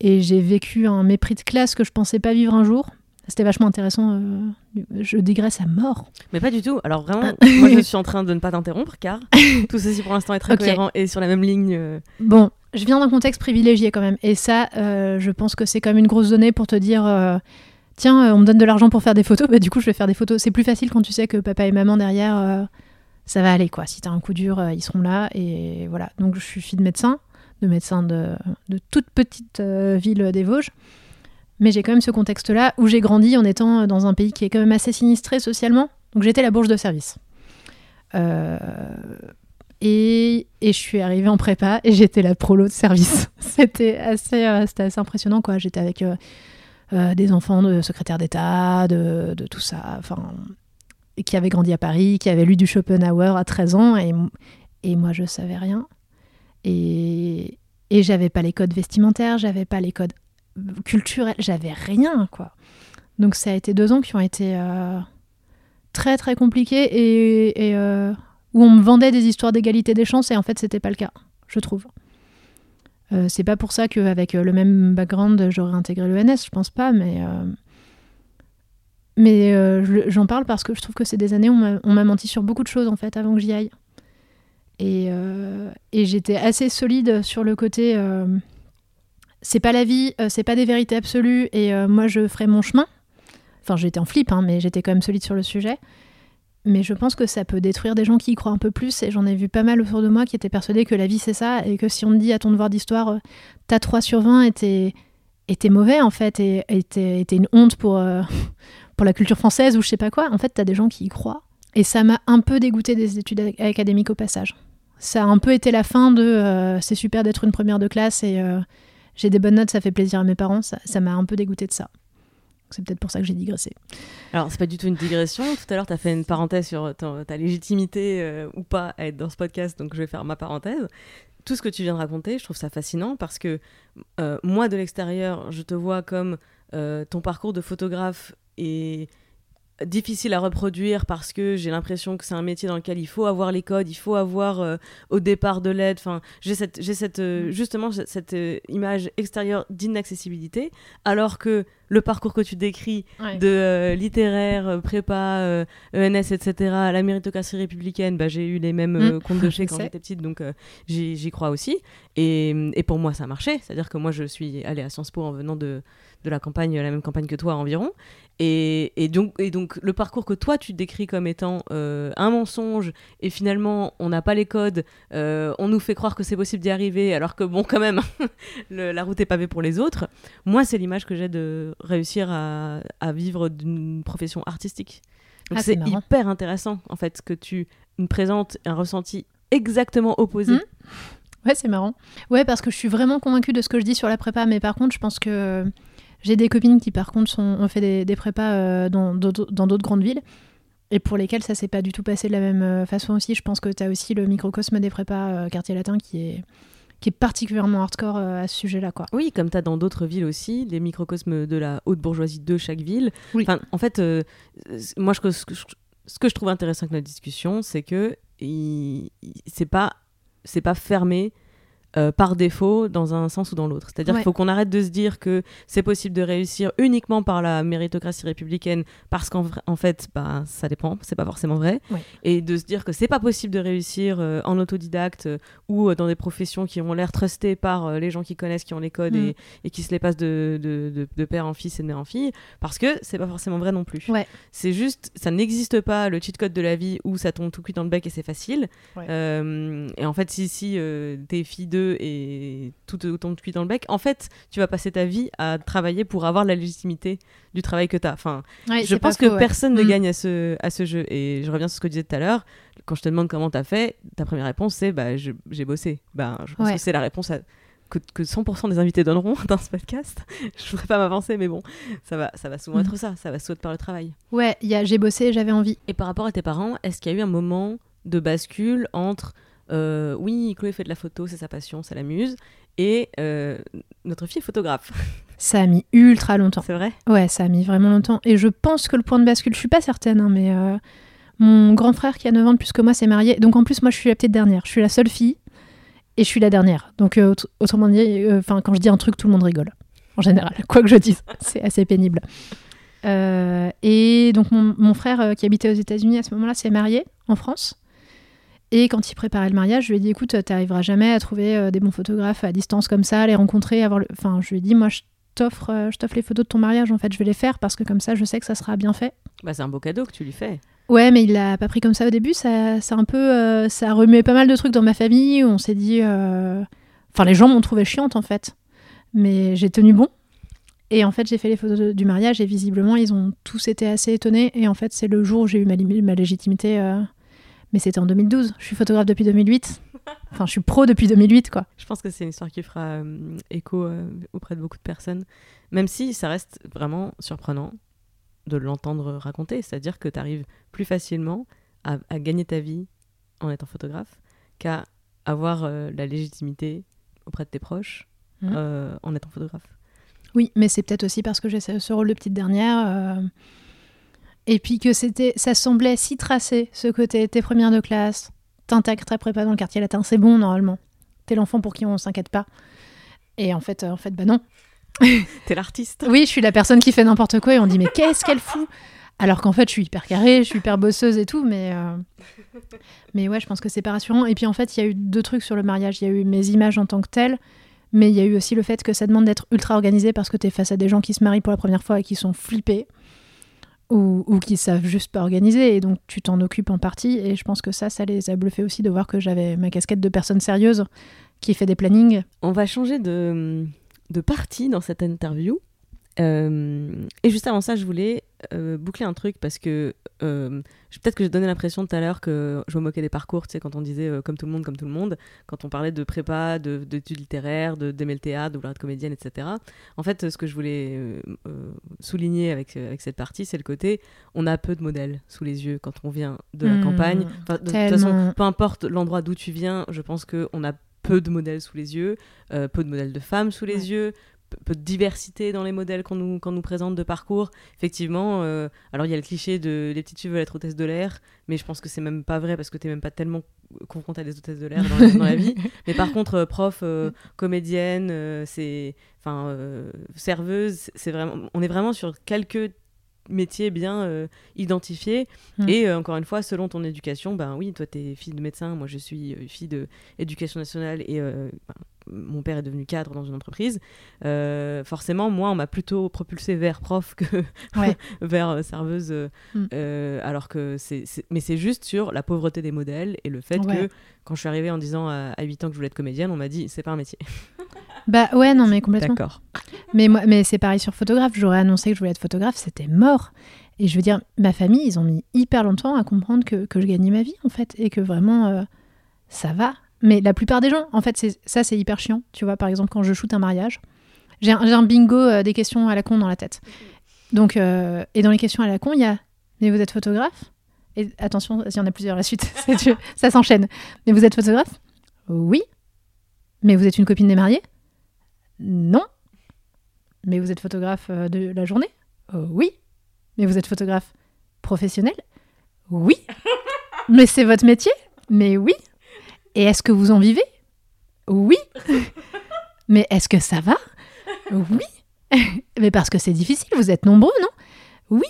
et j'ai vécu un mépris de classe que je pensais pas vivre un jour. C'était vachement intéressant. Euh, je digresse à mort. Mais pas du tout. Alors vraiment, moi je suis en train de ne pas t'interrompre car tout ceci pour l'instant est très cohérent et sur la même ligne. Euh. Bon, je viens d'un contexte privilégié quand même. Et ça, euh, je pense que c'est quand même une grosse donnée pour te dire tiens, on me donne de l'argent pour faire des photos. Bah, du coup, je vais faire des photos. C'est plus facile quand tu sais que papa et maman derrière, ça va aller quoi. Si t'as un coup dur, ils seront là. Et voilà. Donc je suis fille de médecin, de médecin de, de toute petite ville des Vosges. Mais j'ai quand même ce contexte-là où j'ai grandi en étant dans un pays qui est quand même assez sinistré socialement. Donc j'étais la bourge de service. Euh, et, et, je suis arrivée en prépa et j'étais la prolo de service. c'était assez, euh, assez impressionnant, quoi. J'étais avec euh, des enfants de secrétaire d'État, de, de, tout ça, enfin, qui avaient grandi à Paris, qui avaient lu du Schopenhauer à 13 ans, et, et moi je savais rien. Et, et j'avais pas les codes vestimentaires, j'avais pas les codes culturel, j'avais rien, quoi. Donc ça a été deux ans qui ont été euh, très très compliqués et, euh, où on me vendait des histoires d'égalité des chances et en fait c'était pas le cas, je trouve. Euh, c'est pas pour ça qu'avec le même background j'aurais intégré l'ENS, je pense pas, mais j'en parle parce que je trouve que c'est des années où on m'a menti sur beaucoup de choses en fait avant que j'y aille. Et j'étais assez solide sur le côté c'est pas la vie, euh, c'est pas des vérités absolues et euh, moi je ferai mon chemin. Enfin, j'étais en flip, hein, mais j'étais quand même solide sur le sujet. Mais je pense que ça peut détruire des gens qui y croient un peu plus et j'en ai vu pas mal autour de moi qui étaient persuadés que la vie c'est ça et que si on te dit à ton devoir d'histoire euh, t'as 3 sur 20 et t'es mauvais en fait et t'es une honte pour, pour la culture française ou je sais pas quoi, en fait t'as des gens qui y croient. Et ça m'a un peu dégoûté des études académiques au passage. Ça a un peu été la fin de c'est super d'être une première de classe et j'ai des bonnes notes, ça fait plaisir à mes parents, ça m'a un peu dégoûté de ça. C'est peut-être pour ça que j'ai digressé. Alors, c'est pas du tout une digression. Tout à l'heure, tu as fait une parenthèse sur ta, légitimité euh, ou pas à être dans ce podcast, donc je vais faire ma parenthèse. Tout ce que tu viens de raconter, je trouve ça fascinant parce que euh, moi, de l'extérieur, je te vois comme euh, ton parcours de photographe et difficile à reproduire parce que j'ai l'impression que c'est un métier dans lequel il faut avoir les codes, il faut avoir euh, au départ de l'aide. Enfin, j'ai cette, j'ai cette euh, justement cette euh, image extérieure d'inaccessibilité, alors que le parcours que tu décris de littéraire, prépa, ENS, e etc., la méritocratie républicaine, bah, j'ai eu les mêmes mm. comptes de chez quand j'étais petite, donc j'y crois aussi. Et, et, pour moi, ça a marché. C'est-à-dire que moi, je suis allée à Sciences Po en venant de, de la campagne, la même campagne que toi environ. Et, donc, et donc, le parcours que toi tu décris comme étant euh, un mensonge, et finalement on n'a pas les codes, euh, on nous fait croire que c'est possible d'y arriver, alors que bon, quand même, la route est pavée pour les autres. Moi, c'est l'image que j'ai de réussir à, vivre d'une profession artistique. Donc ah, c'est hyper intéressant en fait que tu me présentes un ressenti exactement opposé. Mmh. Ouais, c'est marrant. Ouais, parce que je suis vraiment convaincue de ce que je dis sur la prépa, mais par contre, je pense que j'ai des copines qui, par contre, sont, ont fait des, prépas euh, dans d'autres grandes villes et pour lesquelles ça s'est pas du tout passé de la même euh, façon aussi. Je pense que tu as aussi le microcosme des prépas euh, quartier latin qui est, qui est particulièrement hardcore à ce sujet-là. quoi. Oui, comme tu as dans d'autres villes aussi, les microcosmes de la haute bourgeoisie de chaque ville. Enfin, en fait, moi, je, ce, que je, ce que je trouve intéressant avec notre discussion, c'est que c'est pas, pas fermé euh, par défaut dans un sens ou dans l'autre. C'est-à-dire qu'il faut qu'on arrête de se dire que c'est possible de réussir uniquement par la méritocratie républicaine parce qu'en en fait, bah, ça dépend, c'est pas forcément vrai. Et de se dire que c'est pas possible de réussir euh, en autodidacte euh, ou dans des professions qui ont l'air trustées par les gens qui connaissent, qui ont les codes et, et, qui se les passent de, de, de, père en fils et de mère en fille, parce que c'est pas forcément vrai non plus. C'est juste, ça n'existe pas le cheat code de la vie où ça tombe tout cuit dans le bec et c'est facile. et en fait, si, si t'es fille de et tout autant de cuit dans le bec, en fait, tu vas passer ta vie à travailler pour avoir la légitimité du travail que tu as. Enfin, je pense que personne ne mm. gagne à ce, à ce jeu. Et je reviens sur ce que tu disais tout à l'heure. Quand je te demande comment tu as fait, ta première réponse, c'est bah, j'ai bossé. Bah, je pense que c'est la réponse que, que, 100% des invités donneront dans ce podcast. je voudrais pas m'avancer, mais bon, ça va, ça va souvent mm. être ça. Ça va sauter par le travail. Ouais, j'ai bossé, j'avais envie. Et par rapport à tes parents, est-ce qu'il y a eu un moment de bascule entre oui, Chloé fait de la photo, c'est sa passion, ça l'amuse. Et notre fille est photographe. Ça a mis ultra longtemps. C'est vrai? Ouais, ça a mis vraiment longtemps. Et je pense que le point de bascule, je suis pas certaine, hein, mais mon grand frère qui a 9 ans de plus que moi s'est marié. Donc en plus, moi, je suis la petite dernière. Je suis la seule fille et je suis la dernière. Donc euh, autrement dit, euh, enfin quand je dis un truc, tout le monde rigole. En général, quoi que je dise, c'est assez pénible. Euh, et donc mon, frère qui habitait aux États-Unis à ce moment-là s'est marié en France. Et quand il préparait le mariage, je lui ai dit écoute, tu n'arriveras jamais à trouver des bons photographes à distance comme ça, les rencontrer, avoir le... Enfin, je lui ai dit moi, je t'offre, je t'offre les photos de ton mariage. En fait, je vais les faire parce que comme ça, je sais que ça sera bien fait. Bah, c'est un beau cadeau que tu lui fais. Ouais, mais il l'a pas pris comme ça au début. Ça, ça un peu, euh, ça pas mal de trucs dans ma famille. Où on s'est dit, euh, enfin, les gens m'ont trouvé chiante en fait, mais j'ai tenu bon. Et en fait, j'ai fait les photos du mariage et visiblement, ils ont tous été assez étonnés. Et en fait, c'est le jour où j'ai eu ma, ma légitimité. Euh, mais c'était en 2012. Je suis photographe depuis 2008. Enfin, je suis pro depuis 2008, quoi. Je pense que c'est une histoire qui fera écho auprès de beaucoup de personnes, même si ça reste vraiment surprenant de l'entendre raconter. C'est-à-dire que tu arrives plus facilement à, gagner ta vie en étant photographe qu'à avoir euh, la légitimité auprès de tes proches mmh. euh, en étant photographe. Oui, mais c'est peut-être aussi parce que j'ai ce rôle de petite dernière. Euh, et puis que c'était, ça semblait si tracé, ce côté, t'es première de classe, t'intègres très prépa dans le quartier latin, c'est bon normalement. T'es l'enfant pour qui on s'inquiète pas. Et en fait, en fait, bah non. T'es l'artiste. Oui, je suis la personne qui fait n'importe quoi et on dit mais qu'est-ce qu'elle fout? Alors qu'en fait, je suis hyper carrée, je suis hyper bosseuse et tout, mais euh, mais ouais, je pense que c'est pas rassurant. Et puis en fait, il y a eu deux trucs sur le mariage. Il y a eu mes images en tant que telles, mais il y a eu aussi le fait que ça demande d'être ultra organisé parce que t'es face à des gens qui se marient pour la première fois et qui sont flippés ou, ou qui savent juste pas organiser et donc tu t'en occupes en partie. Et je pense que ça, ça les a bluffés aussi de voir que j'avais ma casquette de personne sérieuse qui fait des plannings. On va changer de de partie dans cette interview. Euh, et juste avant ça, je voulais euh, boucler un truc parce que euh, peut-être que j'ai donné l'impression tout à l'heure que je me moquais des parcours, tu sais, quand on disait comme tout le monde, comme tout le monde, quand on parlait de prépa, d'études littéraires, d'aimer le théâtre, de vouloir être comédienne, etc. En fait, ce que je voulais souligner avec, avec cette partie, c'est le côté on a peu de modèles sous les yeux quand on vient de la mmh, campagne. de toute façon, peu importe l'endroit d'où tu viens, je pense qu'on a peu de modèles sous les yeux, euh, peu de modèles de femmes sous les yeux, peu de diversité dans les modèles qu'on nous, nous présente de parcours. Effectivement, euh, alors il y a le cliché de les petites filles veulent être hôtesses de l'air, mais je pense que c'est même pas vrai parce que tu même pas tellement confronté à des hôtesses de l'air dans, la vie. Mais par contre, euh, prof, comédienne, c'est, enfin, serveuse, c'est vraiment, on est vraiment sur quelques métier bien euh, identifié. Hmm. Et euh, encore une fois, selon ton éducation, ben oui, toi, tu es fille de médecin, moi, je suis euh, fille d'éducation nationale et ben, mon père est devenu cadre dans une entreprise. forcément, moi, on m'a plutôt propulsé vers prof que vers serveuse. Hmm. alors que c'est. Mais c'est juste sur la pauvreté des modèles et le fait que quand je suis arrivée en disant à, à 8 ans que je voulais être comédienne, on m'a dit c'est pas un métier. Bah ouais, non, mais complètement. D'accord. Mais, moi, mais c'est pareil sur photographe. J'aurais annoncé que je voulais être photographe, c'était mort. Et je veux dire, ma famille, ils ont mis hyper longtemps à comprendre que, que je gagnais ma vie, en fait, et que vraiment, euh, ça va. Mais la plupart des gens, en fait, ça, c'est hyper chiant. Tu vois, par exemple, quand je shoot un mariage, j'ai un, un, bingo euh, des questions à la con dans la tête. Donc, euh, et dans les questions à la con, il y a Mais vous êtes photographe? Et attention, il y en a plusieurs à la suite, ça s'enchaîne. Mais vous êtes photographe? Oui. Mais vous êtes une copine des mariés? Non. Mais vous êtes photographe euh, de la journée? Oui. Mais vous êtes photographe professionnel? Oui. Mais c'est votre métier? Mais oui. Et est-ce que vous en vivez? Oui. Mais est-ce que ça va? Oui. Mais parce que c'est difficile, vous êtes nombreux, non? Oui.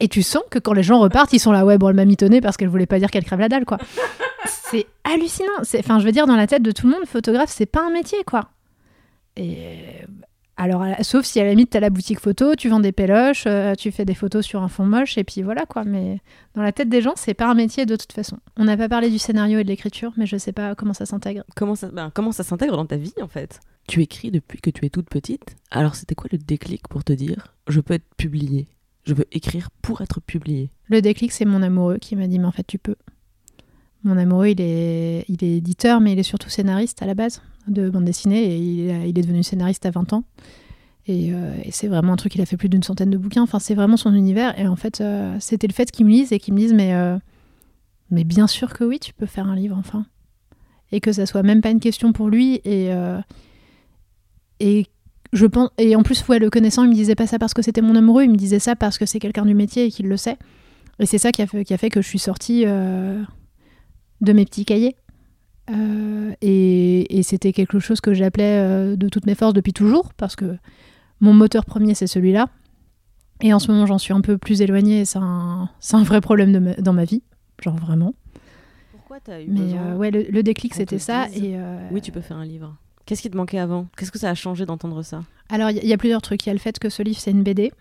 Et tu sens que quand les gens repartent, ils sont là, ouais, bon, elle m'a mitonné parce qu'elle voulait pas dire qu'elle crève la dalle, quoi. C'est hallucinant. Enfin, je veux dire, dans la tête de tout le monde, photographe, c'est pas un métier, quoi. Et alors, sauf si à la limite, tu as la boutique photo, tu vends des péloches, euh, tu fais des photos sur un fond moche, et puis voilà quoi. Mais dans la tête des gens, c'est pas un métier de toute façon. On n'a pas parlé du scénario et de l'écriture, mais je sais pas comment ça s'intègre. Comment ça, ben, comment ça s'intègre dans ta vie en fait? Tu écris depuis que tu es toute petite? Alors, c'était quoi le déclic pour te dire je peux être publié Je veux écrire pour être publié Le déclic, c'est mon amoureux qui m'a dit mais en fait, tu peux. Mon amoureux, il est, il est éditeur, mais il est surtout scénariste à la base de bande dessinée et il, est devenu scénariste à 20 ans. Euh, et, c'est vraiment un truc, il a fait plus d'une centaine de bouquins. Enfin, c'est vraiment son univers. Et en fait, euh, c'était le fait qu'il me lise et qu'il me dise mais, euh, mais bien sûr que oui, tu peux faire un livre, enfin. et que ça soit même pas une question pour lui. Et, et je pense et en plus ouais, le connaissant il me disait pas ça parce que c'était mon amoureux il me disait ça parce que c'est quelqu'un du métier et qu'il le sait et c'est ça qui a, fait, qui a fait que je suis sortie de mes petits cahiers euh, et, et c'était quelque chose que j'appelais euh, de toutes mes forces depuis toujours parce que mon moteur premier c'est celui-là. Et en ce moment j'en suis un peu plus éloignée et c'est un, un, vrai problème de dans ma vie genre vraiment. Pourquoi t'as eu mais ouais le, le déclic c'était ça et oui tu peux faire un livre. Qu'est-ce qui te manquait avant? Qu'est-ce que ça a changé d'entendre ça? Alors, il y, y, a plusieurs trucs. Il y a le fait que ce livre, c'est une BD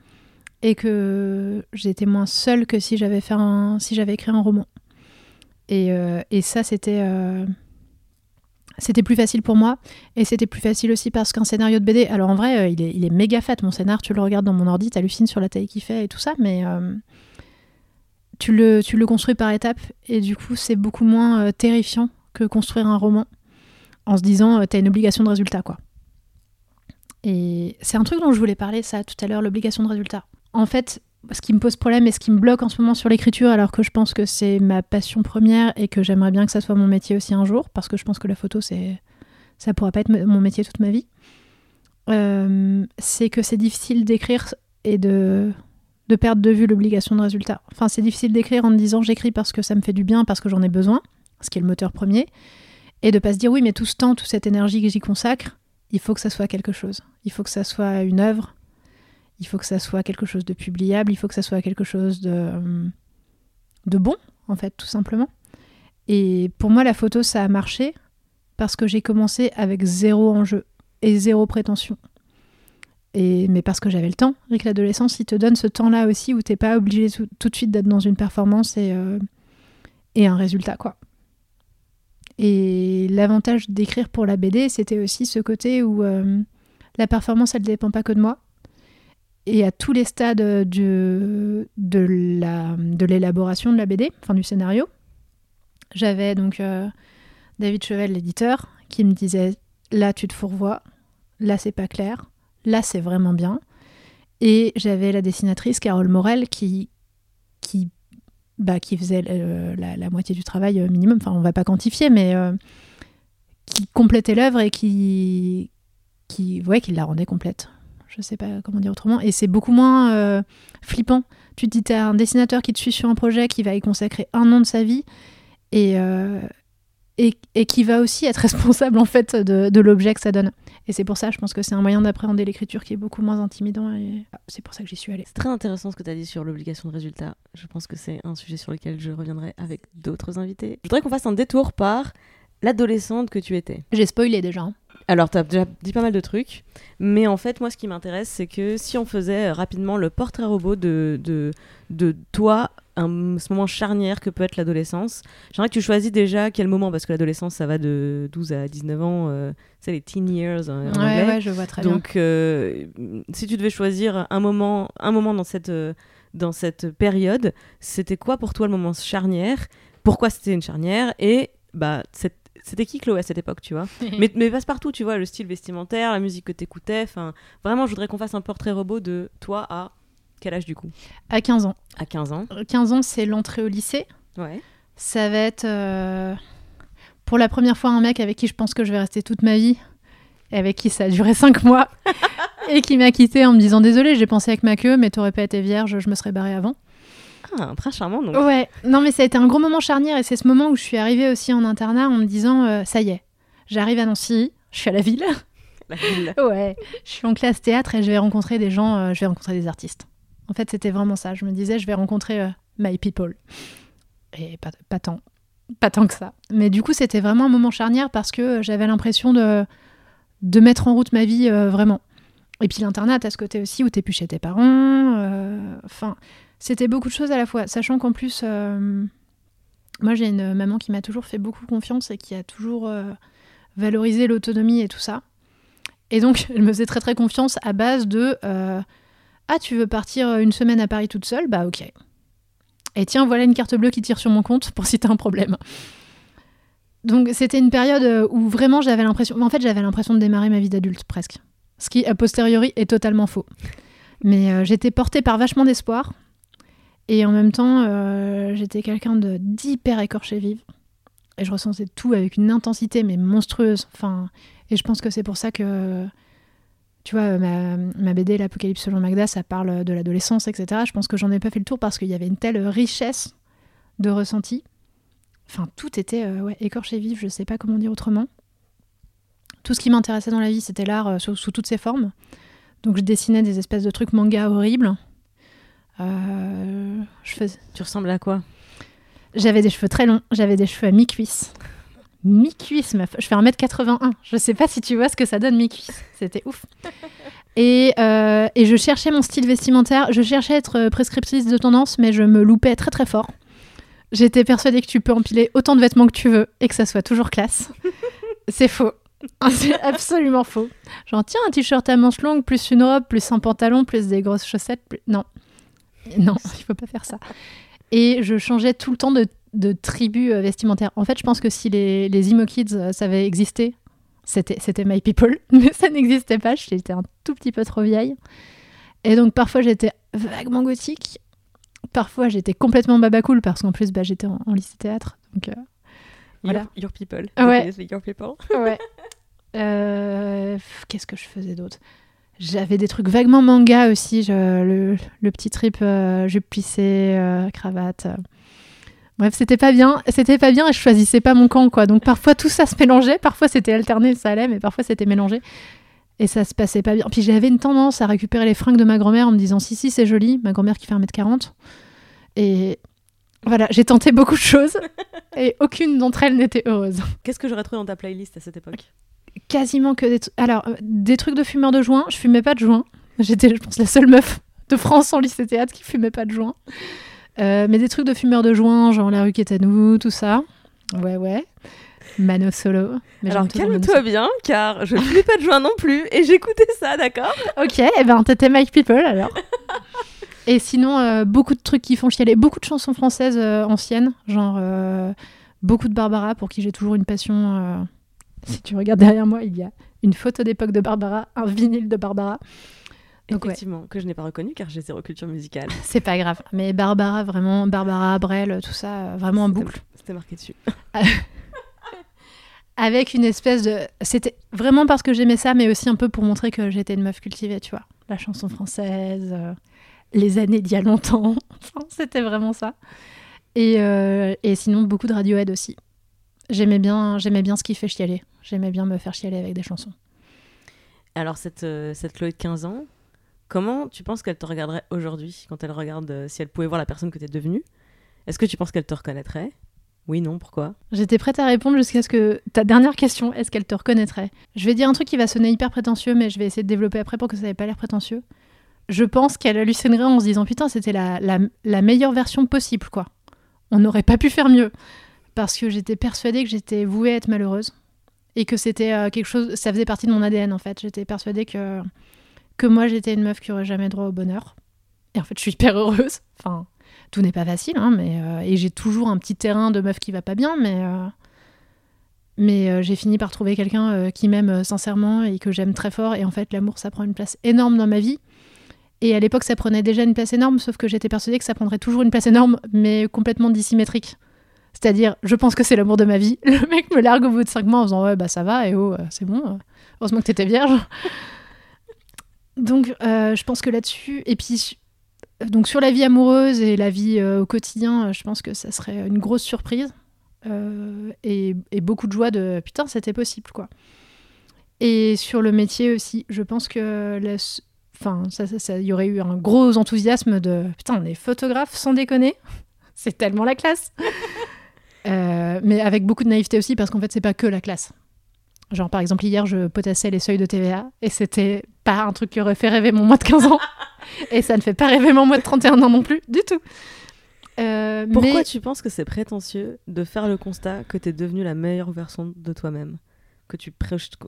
et que j'étais moins seule que si j'avais, fait un, si j'avais écrit un roman. Et, euh, et ça, c'était, euh, c'était plus facile pour moi. Et c'était plus facile aussi parce qu'un scénario de BD, alors en vrai, euh, il, est, il est méga fat. Mon scénar, tu le regardes dans mon ordi, t'hallucines sur la taille qu'il fait et tout ça, mais tu, le, tu le construis par étapes. Et du coup, c'est beaucoup moins terrifiant que construire un roman en se disant euh, t'as une obligation de résultat quoi. Et c'est un truc dont je voulais parler ça tout à l'heure, l'obligation de résultat. En fait, ce qui me pose problème et ce qui me bloque en ce moment sur l'écriture, alors que je pense que c'est ma passion première et que j'aimerais bien que ça soit mon métier aussi un jour, parce que je pense que la photo, c'est ça pourra pas être mon métier toute ma vie, euh, c'est que c'est difficile d'écrire et de, perdre de vue l'obligation de résultat. Enfin, c'est difficile d'écrire en me disant j'écris parce que ça me fait du bien, parce que j'en ai besoin, ce qui est le moteur premier, et de pas se dire oui, mais tout ce temps, toute cette énergie que j'y consacre, il faut que ça soit quelque chose. Il faut que ça soit une œuvre. Il faut que ça soit quelque chose de publiable. Il faut que ça soit quelque chose de, de bon, en fait, tout simplement. Et pour moi, la photo, ça a marché parce que j'ai commencé avec zéro enjeu et zéro prétention. Et, mais parce que j'avais le temps. Rick, l'adolescence, il te donne ce temps-là aussi où t'es pas obligé tout, tout, de suite d'être dans une performance et, euh, et un résultat, quoi. Et l'avantage d'écrire pour la BD, c'était aussi ce côté où euh, la performance, elle ne dépend pas que de moi. Et à tous les stades de, l'élaboration de, la BD, enfin du scénario, j'avais donc euh, David Chevel, l'éditeur, qui me disait là tu te fourvoies, là c'est pas clair, là c'est vraiment bien. Et j'avais la dessinatrice Carole Morel qui, qui bah, qui faisait euh, la, moitié du travail euh, minimum, enfin on va pas quantifier, mais qui complétait l'œuvre et qui, qui, ouais, qui la rendait complète. Je sais pas comment dire autrement. Et c'est beaucoup moins flippant. Tu te dis, tu as un dessinateur qui te suit sur un projet, qui va y consacrer un an de sa vie, et, et, et, qui va aussi être responsable en fait de, de l'objet que ça donne. Et c'est pour ça, je pense que c'est un moyen d'appréhender l'écriture qui est beaucoup moins intimidant et c'est pour ça que j'y suis allée. C'est très intéressant ce que tu as dit sur l'obligation de résultat. Je pense que c'est un sujet sur lequel je reviendrai avec d'autres invités. Je voudrais qu'on fasse un détour par l'adolescente que tu étais. J'ai spoilé déjà. Hein. Alors, tu as déjà dit pas mal de trucs, mais en fait, moi, ce qui m'intéresse, c'est que si on faisait euh, rapidement le portrait robot de, de, de toi, un, ce moment charnière que peut être l'adolescence, j'aimerais que tu choisis déjà quel moment, parce que l'adolescence, ça va de 12 à 19 ans, euh, c'est les teen years en ouais, Ouais, je vois très bien. Donc, euh, si tu devais choisir un moment, un moment dans, cette, dans cette période, c'était quoi pour toi le moment charnière? Pourquoi c'était une charnière? Et bah, cette c'était qui Chloé à cette époque, tu vois mais, mais passe partout, tu vois, le style vestimentaire, la musique que t'écoutais. Enfin, vraiment, je voudrais qu'on fasse un portrait robot de toi à quel âge du coup À 15 ans. À 15 ans. 15 ans, c'est l'entrée au lycée. Ouais. Ça va être euh, pour la première fois un mec avec qui je pense que je vais rester toute ma vie et avec qui ça a duré 5 mois et qui m'a quitté en me disant désolé, j'ai pensé avec ma queue, mais t'aurais pas été vierge, je me serais barré avant. Ah, un prince charmant donc. Ouais, non mais ça a été un gros moment charnière et c'est ce moment où je suis arrivée aussi en internat en me disant euh, ça y est, j'arrive à Nancy, je suis à la ville. La ville. ouais, je suis en classe théâtre et je vais rencontrer des gens, euh, je vais rencontrer des artistes. En fait, c'était vraiment ça. Je me disais, je vais rencontrer euh, my people. Et pas, pas tant. Pas tant que ça. Mais du coup, c'était vraiment un moment charnière parce que j'avais l'impression de, de mettre en route ma vie vraiment. Et puis l'internat, à ce côté aussi où t'es plus chez tes parents. Enfin, c'était beaucoup de choses à la fois, sachant qu'en plus, euh, moi j'ai une maman qui m'a toujours fait beaucoup confiance et qui a toujours euh, valorisé l'autonomie et tout ça. Et donc, elle me faisait très très confiance à base de euh, Ah, tu veux partir une semaine à Paris toute seule? Bah, ok. Et tiens, voilà une carte bleue qui tire sur mon compte pour si t'as un problème. Donc, c'était une période où vraiment j'avais l'impression. En fait, j'avais l'impression de démarrer ma vie d'adulte presque. Ce qui, a posteriori, est totalement faux. Mais j'étais portée par vachement d'espoir. Et en même temps, euh, j'étais quelqu'un d'hyper écorché vive. et je ressentais tout avec une intensité mais monstrueuse. Enfin, et je pense que c'est pour ça que, tu vois, ma, BD, l'Apocalypse selon Magda, ça parle de l'adolescence, etc. Je pense que j'en ai pas fait le tour parce qu'il y avait une telle richesse de ressenti. Enfin, tout était euh, écorché vif, je sais pas comment dire autrement. Tout ce qui m'intéressait dans la vie, c'était l'art euh, sous, sous, toutes ses formes. Donc je dessinais des espèces de trucs manga horribles. Euh, je faisais... Tu ressembles à quoi? J'avais des cheveux très longs, j'avais des cheveux à mi-cuisse. Mi-cuisse, meuf. Je fais 1m81. Je sais pas si tu vois ce que ça donne mi-cuisse. C'était ouf. Et, euh, et, je cherchais mon style vestimentaire. Je cherchais à être prescriptrice de tendance, mais je me loupais très très fort. J'étais persuadée que tu peux empiler autant de vêtements que tu veux et que ça soit toujours classe. C'est faux. C'est absolument faux. Genre, tiens, un t-shirt à manches longues, plus une robe, plus un pantalon, plus des grosses chaussettes. Non. Non, il faut pas faire ça. Et je changeais tout le temps de, de tribu euh, vestimentaire. En fait, je pense que si les, les Emo Kids, euh, ça avait existé, c'était, c'était My People. Mais ça n'existait pas. J'étais un tout petit peu trop vieille. Et donc, parfois, j'étais vaguement gothique. Parfois, j'étais complètement babacool parce qu'en plus, bah, j'étais en, lycée théâtre. Donc, euh, voilà. Your, people. Ouais. Your people. ouais. Euh, qu'est-ce que je faisais d'autre? J'avais des trucs vaguement manga aussi. le, petit trip euh, jupe plissée, euh, cravate. Bref, c'était pas bien. C'était pas bien et je choisissais pas mon camp, quoi. Donc parfois tout ça se mélangeait. Parfois c'était alterné, ça allait, mais parfois c'était mélangé. Et ça se passait pas bien. Puis j'avais une tendance à récupérer les fringues de ma grand-mère en me disant si, si, c'est joli. Ma grand-mère qui fait 1m40. Et voilà, j'ai tenté beaucoup de choses et aucune d'entre elles n'était heureuse. Qu'est-ce que j'aurais trouvé dans ta playlist à cette époque? Quasiment que des alors euh, des trucs de fumeurs de joint. Je fumais pas de joint. J'étais, je pense, la seule meuf de France en lycée théâtre qui fumait pas de joint. Euh, mais des trucs de fumeurs de joint, genre La rue qui est à nous, tout ça. Ouais, ouais. Mano Solo. Mais Alors calme-toi bien, car je ne fumais pas de joint non plus et j'écoutais ça, d'accord? Ok, et eh ben t'étais Mike People alors. Et sinon, euh, beaucoup de trucs qui font chialer. Beaucoup de chansons françaises euh, anciennes, genre beaucoup de Barbara, pour qui j'ai toujours une passion. Si tu regardes derrière moi, il y a une photo d'époque de Barbara, un vinyle de Barbara. Donc, Effectivement, que je n'ai pas reconnu car j'ai zéro culture musicale. C'est pas grave. Mais Barbara, vraiment, Barbara, Brel, tout ça, vraiment en boucle. C'était marqué dessus. Avec une espèce de. C'était vraiment parce que j'aimais ça, mais aussi un peu pour montrer que j'étais une meuf cultivée, tu vois. La chanson française les années d'il y a longtemps. C'était vraiment ça. Euh, et, sinon, beaucoup de Radiohead aussi. J'aimais bien, j'aimais bien ce qui fait chialer. J'aimais bien me faire chialer avec des chansons. Alors, cette, euh, cette Chloé de 15 ans, comment tu penses qu'elle te regarderait aujourd'hui quand elle regarde, euh, si elle pouvait voir la personne que tu es devenue? Est-ce que tu penses qu'elle te reconnaîtrait? Oui, non, pourquoi? J'étais prête à répondre jusqu'à ce que ta dernière question, est-ce qu'elle te reconnaîtrait? Je vais dire un truc qui va sonner hyper prétentieux, mais je vais essayer de développer après pour que ça n'ait pas l'air prétentieux je pense qu'elle hallucinerait en se disant putain, c'était la, la, meilleure version possible, quoi. On n'aurait pas pu faire mieux. Parce que j'étais persuadée que j'étais vouée à être malheureuse. Et que c'était euh, quelque chose. Ça faisait partie de mon ADN, en fait. J'étais persuadée que, que moi, j'étais une meuf qui aurait jamais droit au bonheur. Et en fait, je suis hyper heureuse. Enfin, tout n'est pas facile, hein, mais. Euh, et j'ai toujours un petit terrain de meuf qui va pas bien, mais. Euh, mais j'ai fini par trouver quelqu'un qui m'aime sincèrement et que j'aime très fort. Et en fait, l'amour, ça prend une place énorme dans ma vie. Et à l'époque, ça prenait déjà une place énorme, sauf que j'étais persuadée que ça prendrait toujours une place énorme, mais complètement dissymétrique. C'est-à-dire, je pense que c'est l'amour de ma vie. Le mec me largue au bout de cinq mois en disant Ouais, bah ça va, et oh, euh, c'est bon, euh, heureusement que t'étais vierge. Donc, euh, je pense que là-dessus, et puis, donc sur la vie amoureuse et la vie au quotidien, je pense que ça serait une grosse surprise. Et, et, beaucoup de joie de putain, c'était possible, quoi. Et sur le métier aussi, je pense que la, Enfin, ça, ça, y aurait eu un gros enthousiasme de putain, on est photographe sans déconner. c'est tellement la classe. Euh, mais avec beaucoup de naïveté aussi, parce qu'en fait, c'est pas que la classe. Genre, par exemple, hier, je potassais les seuils de TVA et c'était pas un truc qui aurait fait rêver mon moi de 15 ans. et ça ne fait pas rêver mon moi de 31 ans non plus, du tout. Euh, Pourquoi tu penses que c'est prétentieux de faire le constat que tu es devenue la meilleure version de toi-même Que tu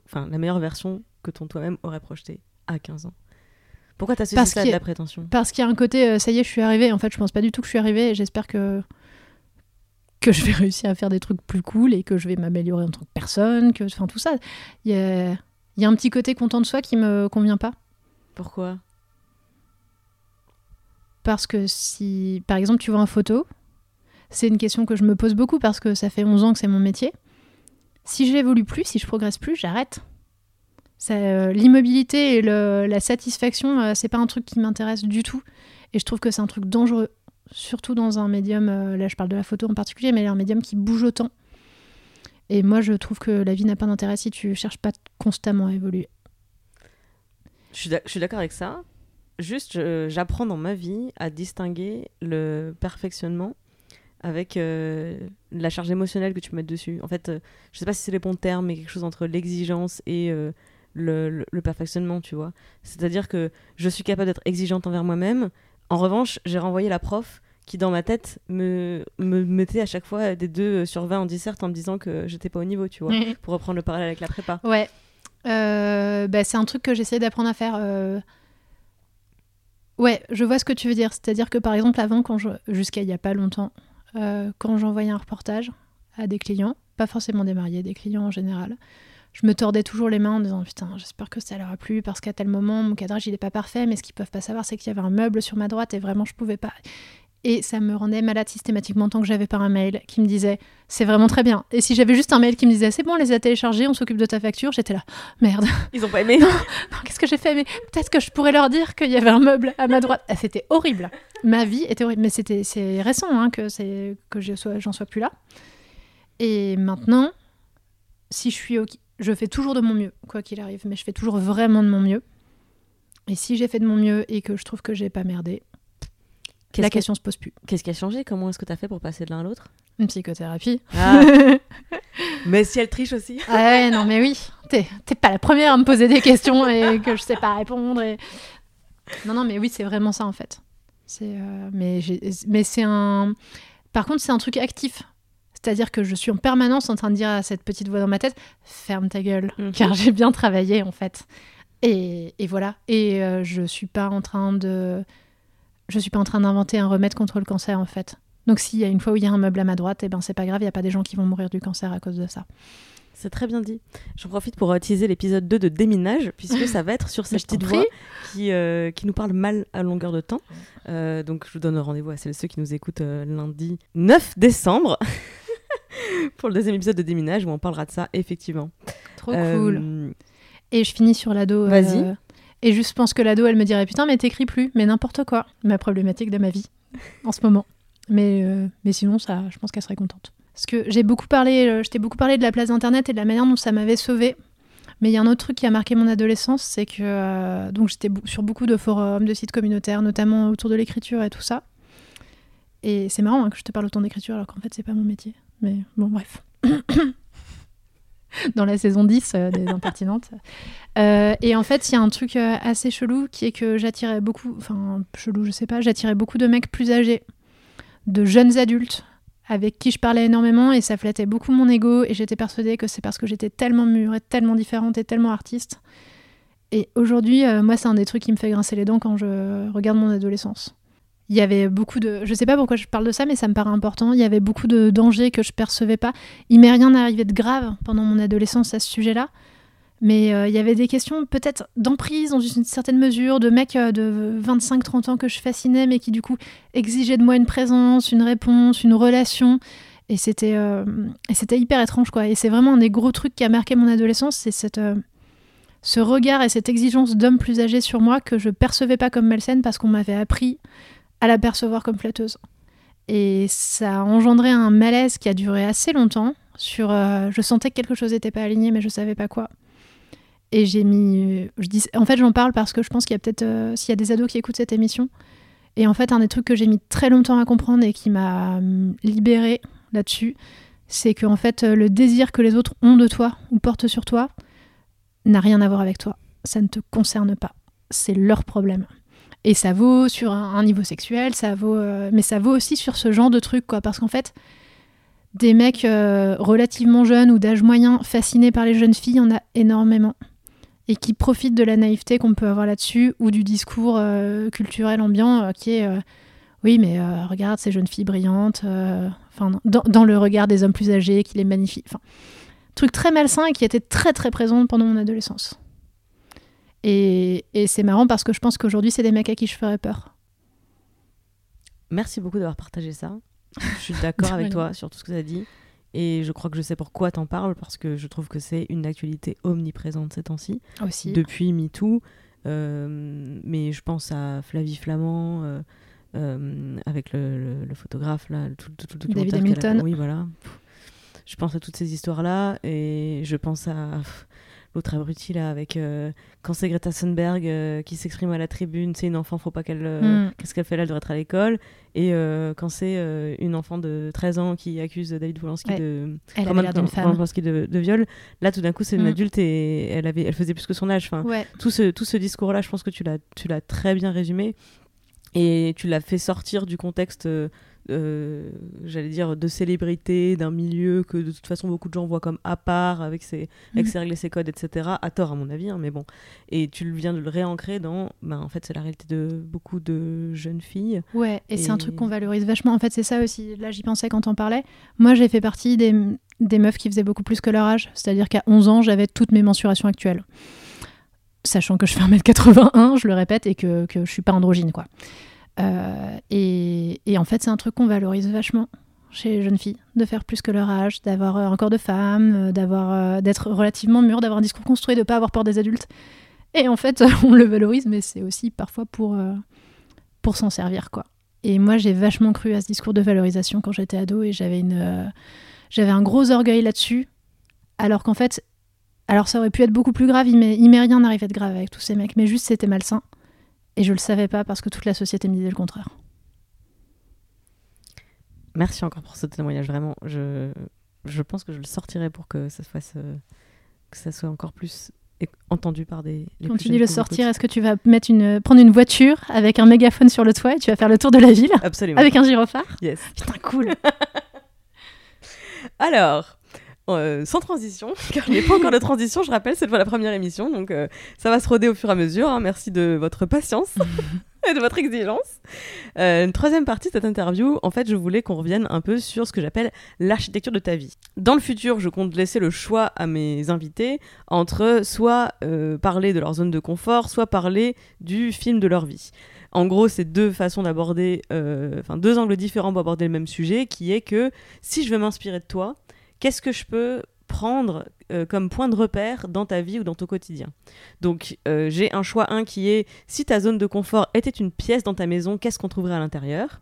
Enfin, la meilleure version que ton toi-même aurait projetée à 15 ans? Pourquoi t'as ce ça de la prétention? Parce qu'il y a un côté, euh, ça y est, je suis arrivée. En fait, je pense pas du tout que je suis arrivée et j'espère que que je vais réussir à faire des trucs plus cool et que je vais m'améliorer en tant que personne, que enfin tout ça. Il y a, y a un petit côté content de soi qui me convient pas. Pourquoi? Parce que si, par exemple, tu vois une photo, c'est une question que je me pose beaucoup parce que ça fait 11 ans que c'est mon métier. Si j'évolue plus, si je progresse plus, j'arrête. Euh, l'immobilité et la satisfaction, euh, c'est pas un truc qui m'intéresse du tout. Et je trouve que c'est un truc dangereux, surtout dans un médium, euh, là je parle de la photo en particulier, mais un médium qui bouge autant. Et moi je trouve que la vie n'a pas d'intérêt si tu cherches pas constamment à évoluer. Je suis d'accord avec ça. Juste, j'apprends dans ma vie à distinguer le perfectionnement avec la charge émotionnelle que tu mettre dessus. En fait, je sais pas si c'est les bons termes, mais quelque chose entre l'exigence et le, perfectionnement, tu vois. C'est-à-dire que je suis capable d'être exigeante envers moi-même. En revanche, j'ai renvoyé la prof qui, dans ma tête, me, me mettait à chaque fois des 2 sur 20 en dissert en me disant que j'étais pas au niveau, tu vois, pour reprendre le parallèle avec la prépa. Ouais. Euh, bah, c'est un truc que j'essayais d'apprendre à faire. Euh. Ouais, je vois ce que tu veux dire. C'est-à-dire que, par exemple, avant, quand je... jusqu'à il y a pas longtemps, euh, quand j'envoyais un reportage à des clients, pas forcément des mariés, des clients en général, je me tordais toujours les mains en disant putain j'espère que ça leur a plu parce qu'à tel moment mon cadrage il est pas parfait mais ce qu'ils peuvent pas savoir c'est qu'il y avait un meuble sur ma droite et vraiment je pouvais pas et ça me rendait malade systématiquement tant que j'avais pas un mail qui me disait c'est vraiment très bien. Et si j'avais juste un mail qui me disait c'est bon on les a téléchargés on s'occupe de ta facture j'étais là merde. Ils ont pas aimé. Qu'est-ce que j'ai fait? Mais peut-être que je pourrais leur dire qu'il y avait un meuble à ma droite. Ah, c'était horrible. Ma vie était horrible. Mais c'était c'est récent hein, que c'est que j'en sois, sois plus là. Et maintenant si je suis je fais toujours de mon mieux, quoi qu'il arrive, mais je fais toujours vraiment de mon mieux. Et si j'ai fait de mon mieux et que je trouve que j'ai pas merdé, la question se pose plus. Qu'est-ce qui a changé? Comment est-ce que tu as fait pour passer de l'un à l'autre? Une psychothérapie. Ah. mais si elle triche aussi Ouais, non, mais oui. T'es pas la première à me poser des questions et que je sais pas répondre. Et... Non, non, mais oui, c'est vraiment ça en fait. C'est, euh, mais, mais c'est un. Par contre, c'est un truc actif. C'est-à-dire que je suis en permanence en train de dire à cette petite voix dans ma tête ferme ta gueule, mhm. car j'ai bien travaillé en fait. Et, voilà. Et euh, je suis pas en train de, je suis pas en train d'inventer un remède contre le cancer en fait. Donc s'il y a une fois où il y a un meuble à ma droite, et eh ben c'est pas grave, il y a pas des gens qui vont mourir du cancer à cause de ça. C'est très bien dit. J'en profite pour utiliser l'épisode 2 de Déminage, puisque ça va être sur cette petite voix qui, euh, qui nous parle mal à longueur de temps. Euh, donc je vous donne rendez-vous à celles ceux qui nous écoutent lundi 9 décembre. pour le deuxième épisode de Déminage où on parlera de ça, effectivement. Trop cool. Euh, et je finis sur l'ado. Euh, Vas-y. Et je pense que l'ado, elle me dirait Putain, mais t'écris plus, mais n'importe quoi. Ma problématique de ma vie en ce moment. Mais, euh, mais sinon, ça, je pense qu'elle serait contente. Parce que j'ai beaucoup parlé, je t'ai beaucoup parlé de la place d'Internet et de la manière dont ça m'avait sauvée. Mais il y a un autre truc qui a marqué mon adolescence, c'est que donc j'étais sur beaucoup de forums, de sites communautaires, notamment autour de l'écriture et tout ça. Et c'est marrant hein, que je te parle autant d'écriture alors qu'en fait c'est pas mon métier. Mais bon, bref. Dans la saison 10 euh, des Impertinentes. Euh, et en fait, il y a un truc euh, assez chelou qui est que j'attirais beaucoup, enfin, chelou, je sais pas, j'attirais beaucoup de mecs plus âgés, de jeunes adultes avec qui je parlais énormément et ça flattait beaucoup mon ego et j'étais persuadée que c'est parce que j'étais tellement mûre et tellement différente et tellement artiste. Et aujourd'hui, moi, c'est un des trucs qui me fait grincer les dents quand je regarde mon adolescence il y avait beaucoup de. Je sais pas pourquoi je parle de ça, mais ça me paraît important. Il y avait beaucoup de dangers que je percevais pas. Il m'est rien arrivé de grave pendant mon adolescence à ce sujet-là. Mais euh, il y avait des questions peut-être d'emprise dans une certaine mesure, de mecs euh, de 25-30 ans que je fascinais, mais qui du coup exigeaient de moi une présence, une réponse, une relation. Et c'était euh, c'était hyper étrange, quoi. Et c'est vraiment un des gros trucs qui a marqué mon adolescence, c'est cette ce regard et cette exigence d'hommes plus âgés sur moi que je percevais pas comme malsaine parce qu'on m'avait appris à la percevoir comme flatteuse. Et ça a engendré un malaise qui a duré assez longtemps. Sur, euh, je sentais que quelque chose n'était pas aligné, mais je savais pas quoi. Et j'ai mis, je dis, en fait, j'en parle parce que je pense qu'il y a peut-être, euh, s'il y a des ados qui écoutent cette émission, et en fait, un des trucs que j'ai mis très longtemps à comprendre et qui m'a hum, libérée là-dessus, c'est que en fait, le désir que les autres ont de toi ou portent sur toi n'a rien à voir avec toi. Ça ne te concerne pas. C'est leur problème. Et ça vaut sur un, niveau sexuel, ça vaut, euh, mais ça vaut aussi sur ce genre de trucs, quoi. Parce qu'en fait, des mecs euh, relativement jeunes ou d'âge moyen fascinés par les jeunes filles, il y en a énormément. Et qui profitent de la naïveté qu'on peut avoir là-dessus, ou du discours euh, culturel ambiant qui est oui, mais regarde ces jeunes filles brillantes, dans, le regard des hommes plus âgés, qui les magnifient. Truc très malsain et qui était très très présent pendant mon adolescence. Et, c'est marrant parce que je pense qu'aujourd'hui, c'est des mecs à qui je ferais peur. Merci beaucoup d'avoir partagé ça. Je suis d'accord avec toi sur tout ce que tu as dit. Et je crois que je sais pourquoi t'en parles, parce que je trouve que c'est une actualité omniprésente ces temps-ci. Aussi. Depuis MeToo. Euh, mais je pense à Flavie Flamand, euh, euh, avec le, photographe, là, tout, tout, tout David Hamilton. Oui, voilà. Je pense à toutes ces histoires-là, et je pense à l'autre abruti là avec euh, quand c'est Greta Thunberg euh, qui s'exprime à la tribune c'est une enfant faut pas qu'elle euh, mm. qu'est-ce qu'elle fait là elle devrait être à l'école. Et quand c'est une enfant de 13 ans qui accuse David de elle avait femme. De, de, viol. Là tout d'un coup c'est une mm. adulte et elle avait elle faisait plus que son âge. Enfin tout ce tout ce discours là je pense que tu l'as tu l'as très bien résumé. Et tu l'as fait sortir du contexte euh, j'allais dire, de célébrité, d'un milieu que de toute façon beaucoup de gens voient comme à part, avec ses, avec mm. ses règles et ses codes, etc. À tort, à mon avis, hein, mais bon. Et tu viens de le réancrer dans, ben, en fait, c'est la réalité de beaucoup de jeunes filles. Ouais, et, c'est un truc qu'on valorise vachement. En fait, c'est ça aussi. Là, j'y pensais quand on parlait. Moi, j'ai fait partie des, des meufs qui faisaient beaucoup plus que leur âge. C'est-à-dire qu'à 11 ans, j'avais toutes mes mensurations actuelles. Sachant que je fais 1m81, je le répète, et que, que je suis pas androgyne, quoi. Euh, et, en fait, c'est un truc qu'on valorise vachement chez les jeunes filles, de faire plus que leur âge, d'avoir un corps de femme, euh, d'avoir, euh, d'être relativement mûr, d'avoir un discours construit, de ne pas avoir peur des adultes. Et en fait, on le valorise, mais c'est aussi parfois pour, pour s'en servir, quoi. Et moi, j'ai vachement cru à ce discours de valorisation quand j'étais ado et j'avais une, j'avais un gros orgueil là-dessus, alors qu'en fait, alors ça aurait pu être beaucoup plus grave, il m'est rien arrivé de grave avec tous ces mecs, mais juste c'était malsain. Et je le savais pas parce que toute la société me disait le contraire. Merci encore pour ce témoignage, vraiment. Je, je pense que je le sortirai pour que ça, fasse, euh, que ça soit encore plus entendu par des. Quand tu dis le sortir, est-ce que tu vas mettre une, prendre une voiture avec un mégaphone sur le toit et tu vas faire le tour de la ville Absolument. Avec un gyrophare? Yes. Putain, cool Alors, euh, sans transition, car n'y a pas encore de transition, je rappelle, c'est la première émission, donc euh, ça va se roder au fur et à mesure. Hein. Merci de votre patience et de votre exigence. Euh, une troisième partie de cette interview, en fait, je voulais qu'on revienne un peu sur ce que j'appelle l'architecture de ta vie. Dans le futur, je compte laisser le choix à mes invités entre soit parler de leur zone de confort, soit parler du film de leur vie. En gros, c'est deux façons d'aborder, enfin deux angles différents pour aborder le même sujet, qui est que si je veux m'inspirer de toi, qu'est-ce que je peux prendre euh, comme point de repère dans ta vie ou dans ton quotidien? Donc euh, j'ai un choix 1 qui est si ta zone de confort était une pièce dans ta maison, qu'est-ce qu'on trouverait à l'intérieur?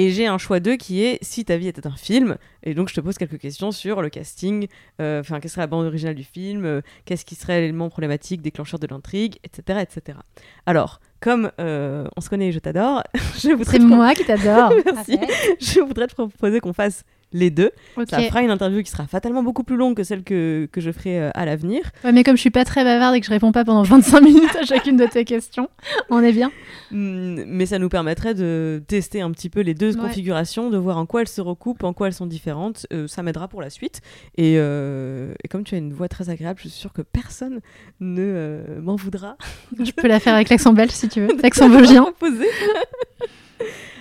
Et j'ai un choix 2 qui est si ta vie était un film. Et donc je te pose quelques questions sur le casting, euh, enfin quelle serait la bande originale du film, qu'est-ce qui serait l'élément problématique, déclencheur de l'intrigue, etc., etc. Alors, comme on se connaît et je t'adore, je voudrais... C'est moi qui t'adore. Merci. Je voudrais te proposer qu'on fasse les deux. Ça fera une interview qui sera fatalement beaucoup plus longue que celle que, que je ferai euh, à l'avenir. Ouais, mais comme je suis pas très bavarde et que je réponds pas pendant 25 minutes à chacune de tes questions, on est bien. Mm, mais ça nous permettrait de tester un petit peu les deux configurations, de voir en quoi elles se recoupent, en quoi elles sont différentes. Euh, ça m'aidera pour la suite. Et, euh, et, comme tu as une voix très agréable, je suis sûre que personne ne m'en voudra. Je peux la faire avec l'accent belge si tu veux, l'accent vosgien.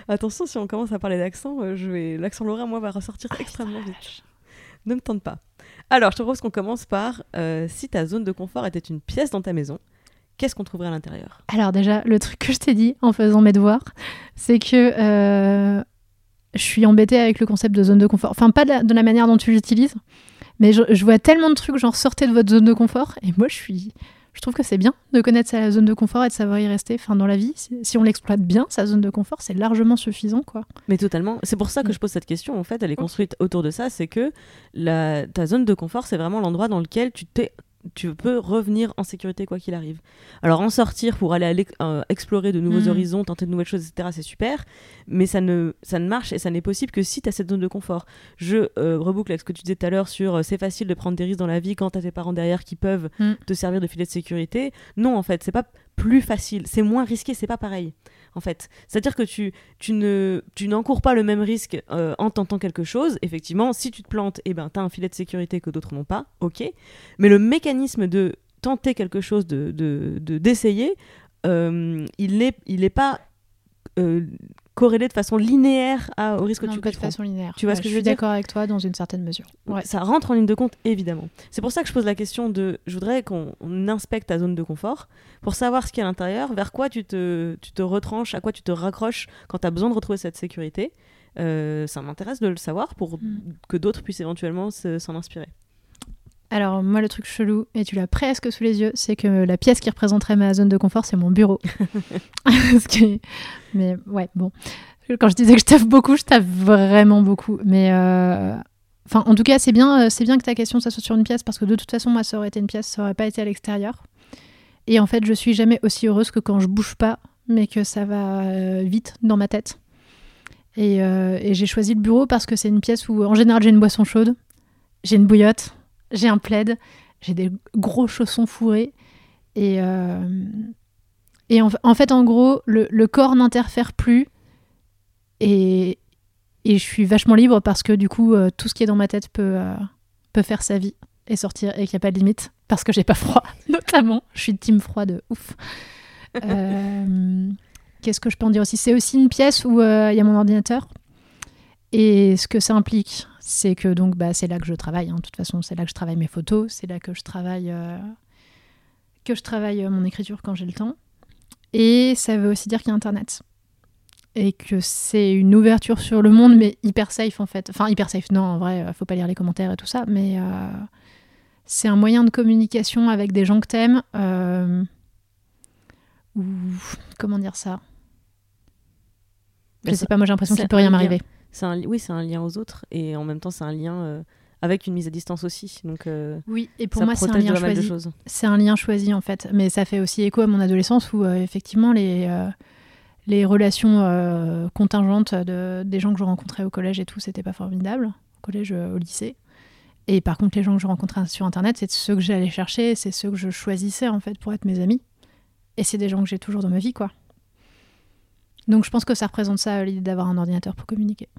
Attention, si on commence à parler d'accent, euh, je vais... l'accent lorrain, moi, va ressortir ah, extrêmement vite. Ne me tente pas. Alors, je te propose qu'on commence par euh, si ta zone de confort était une pièce dans ta maison, qu'est-ce qu'on trouverait à l'intérieur? Alors déjà, le truc que je t'ai dit en faisant mes devoirs, c'est que euh, je suis embêtée avec le concept de zone de confort. Enfin, pas de la, manière dont tu l'utilises, mais je, je, vois tellement de trucs genre sortez de votre zone de confort, et moi je suis je trouve que c'est bien de connaître sa zone de confort et de savoir y rester. Enfin, dans la vie, si on l'exploite bien, sa zone de confort, c'est largement suffisant, quoi. Mais totalement. C'est pour ça que mm. je pose cette question. En fait, elle est construite autour de ça. C'est que la... ta zone de confort, c'est vraiment l'endroit dans lequel tu t'es tu peux revenir en sécurité quoi qu'il arrive. Alors en sortir pour aller, euh, explorer de nouveaux mm. horizons, tenter de nouvelles choses, etc., c'est super, mais ça ne, ça ne marche et ça n'est possible que si tu as cette zone de confort. Je euh, reboucle avec ce que tu disais tout à l'heure sur euh, c'est facile de prendre des risques dans la vie quand tu as tes parents derrière qui peuvent mm. te servir de filet de sécurité. Non, en fait, c'est pas plus facile, c'est moins risqué, c'est pas pareil en fait. C'est-à-dire que tu, tu, ne, tu n'encours pas le même risque euh, en tentant quelque chose. Effectivement, si tu te plantes, eh ben, tu as un filet de sécurité que d'autres n'ont pas, ok. Mais le mécanisme de tenter quelque chose, de, d'essayer, euh, il n'est il pas euh, corrélé de façon linéaire à, au risque que tu pas de façon linéaire. Tu vois ce que je, veux dire d'accord avec toi dans une certaine mesure. Ouais. Ça rentre en ligne de compte évidemment. C'est pour ça que je pose la question de je voudrais qu'on inspecte ta zone de confort pour savoir ce qu'il y a à l'intérieur, vers quoi tu te, tu te retranches, à quoi tu te raccroches quand tu as besoin de retrouver cette sécurité. ça m'intéresse de le savoir pour mm. que d'autres puissent éventuellement s'en inspirer. Alors moi le truc chelou, et tu l'as presque sous les yeux, c'est que la pièce qui représenterait ma zone de confort, c'est mon bureau. Mais ouais, bon. Quand je disais que je taffe beaucoup, je taffe vraiment beaucoup. Mais euh, enfin, en tout cas, c'est bien, euh, c'est bien que ta question ça soit sur une pièce parce que de toute façon, moi, ça aurait été une pièce, ça aurait pas été à l'extérieur. Et en fait, je suis jamais aussi heureuse que quand je bouge pas, mais que ça va euh, vite dans ma tête. Et, et j'ai choisi le bureau parce que c'est une pièce où, en général, j'ai une boisson chaude, j'ai une bouillotte j'ai un plaid, j'ai des gros chaussons fourrés. Et, euh, et en, fait, en gros, le, corps n'interfère plus. Et, et, je suis vachement libre parce que du coup, euh, tout ce qui est dans ma tête peut, euh, peut faire sa vie et sortir et qu'il n'y a pas de limite. Parce que j'ai pas froid, notamment. Je suis team froid de ouf. Qu'est-ce que je peux en dire aussi? C'est aussi une pièce où il y a mon ordinateur. Et ce que ça implique, c'est que donc bah, c'est là que je travaille. Hein. De toute façon, c'est là que je travaille mes photos, c'est là que je travaille euh, que je travaille euh, mon écriture quand j'ai le temps. Et ça veut aussi dire qu'il y a Internet et que c'est une ouverture sur le monde, mais hyper safe en fait. Enfin hyper safe, non, en vrai, euh, faut pas lire les commentaires et tout ça, mais c'est un moyen de communication avec des gens que t'aimes. ou comment dire ça? Je sais pas, moi j'ai l'impression qu'il peut rien m'arriver un, oui, c'est un lien aux autres et en même temps, c'est un lien euh, avec une mise à distance aussi. Donc, euh, oui, et pour moi, c'est un lien choisi. C'est un lien choisi en fait, mais ça fait aussi écho à mon adolescence où euh, effectivement les les relations contingentes de, des gens que je rencontrais au collège et tout, c'était pas formidable, au collège, au lycée. Et par contre, les gens que je rencontrais sur Internet, c'est ceux que j'allais chercher, c'est ceux que je choisissais en fait pour être mes amis. Et c'est des gens que j'ai toujours dans ma vie, quoi. Donc je pense que ça représente ça, l'idée d'avoir un ordinateur pour communiquer.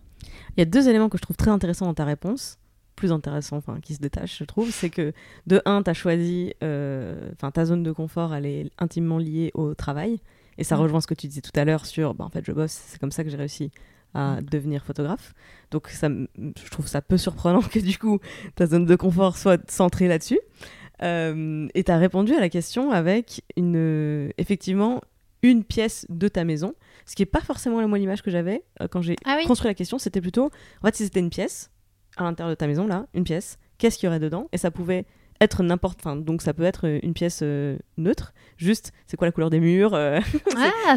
Il y a deux éléments que je trouve très intéressants dans ta réponse, plus intéressants, enfin qui se détachent, je trouve. C'est que de un, tu as choisi, euh, enfin ta zone de confort, elle est intimement liée au travail. Et ça mm. rejoint ce que tu disais tout à l'heure sur, bah, en fait, je bosse, c'est comme ça que j'ai réussi à mm. devenir photographe. Donc ça, je trouve ça peu surprenant que du coup ta zone de confort soit centrée là-dessus. Euh, et tu as répondu à la question avec une, effectivement une pièce de ta maison ce qui n'est pas forcément moi l'image que j'avais euh, quand j'ai ah construit la question. C'était plutôt, en fait, si c'était une pièce, à l'intérieur de ta maison, là, une pièce, qu'est-ce qu'il y aurait dedans? Et ça pouvait être n'importe enfin donc ça peut être euh, une pièce euh, neutre. Juste c'est quoi la couleur des murs ah,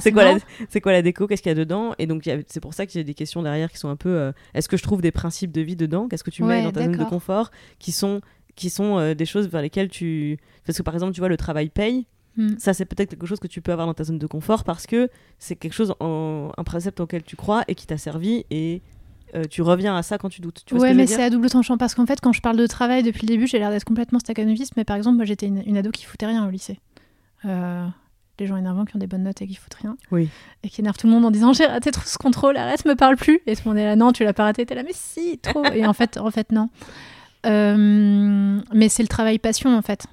c'est quoi la quoi la déco qu'est-ce qu'il y a dedans? Et donc c'est pour ça qu'il y a des questions derrière qui sont un peu est-ce que je trouve des principes de vie dedans? Qu'est-ce que tu mets dans ta zone de confort? Qui sont qui sont des choses vers lesquelles tu parce que par exemple tu vois le travail paye Hmm. Ça, c'est peut-être quelque chose que tu peux avoir dans ta zone de confort parce que c'est quelque chose, en, un précepte auquel tu crois et qui t'a servi et euh, tu reviens à ça quand tu doutes. Tu ouais, mais c'est à double tranchant parce qu'en fait, quand je parle de travail depuis le début, j'ai l'air d'être complètement staccanoviste, mais par exemple, moi j'étais une, ado qui foutait rien au lycée. Euh, les gens énervants qui ont des bonnes notes et qui foutent rien. Oui. Et qui énervent tout le monde en disant j'ai raté trop ce contrôle, arrête, me parle plus. Et tout le monde est là, non, tu l'as pas raté, t'es là, mais si, trop. et en fait, en fait, non. Euh, mais c'est le travail passion en fait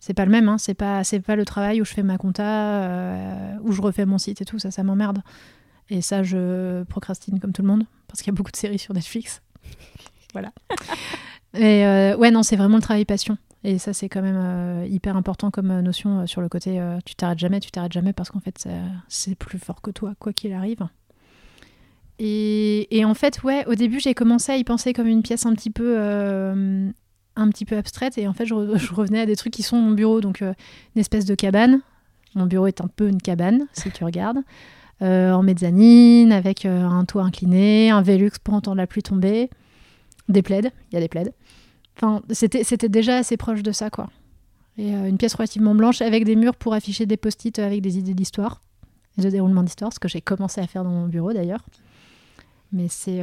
c'est pas le même, hein. c'est pas pas le travail où je fais ma compta, euh, où je refais mon site et tout, ça ça m'emmerde. Et ça je procrastine comme tout le monde parce qu'il y a beaucoup de séries sur Netflix. voilà. Et euh, ouais non, c'est vraiment le travail passion. Et ça c'est quand même euh, hyper important comme notion sur le côté tu t'arrêtes jamais, tu t'arrêtes jamais parce qu'en fait c'est plus fort que toi quoi qu'il arrive. Et, et, en fait, ouais, au début, j'ai commencé à y penser comme une pièce un petit peu un petit peu abstraite et en fait je, revenais à des trucs qui sont mon bureau. Donc euh, une espèce de cabane. Mon bureau est un peu une cabane si tu regardes. Euh, en mezzanine avec euh, un toit incliné un Velux pour entendre la pluie tomber. Des plaids il y a des plaids. Enfin c'était déjà assez proche de ça quoi. Et une pièce relativement blanche avec des murs pour afficher des post-it avec des idées d'histoire de déroulement d'histoire ce que j'ai commencé à faire dans mon bureau d'ailleurs. Mais c'est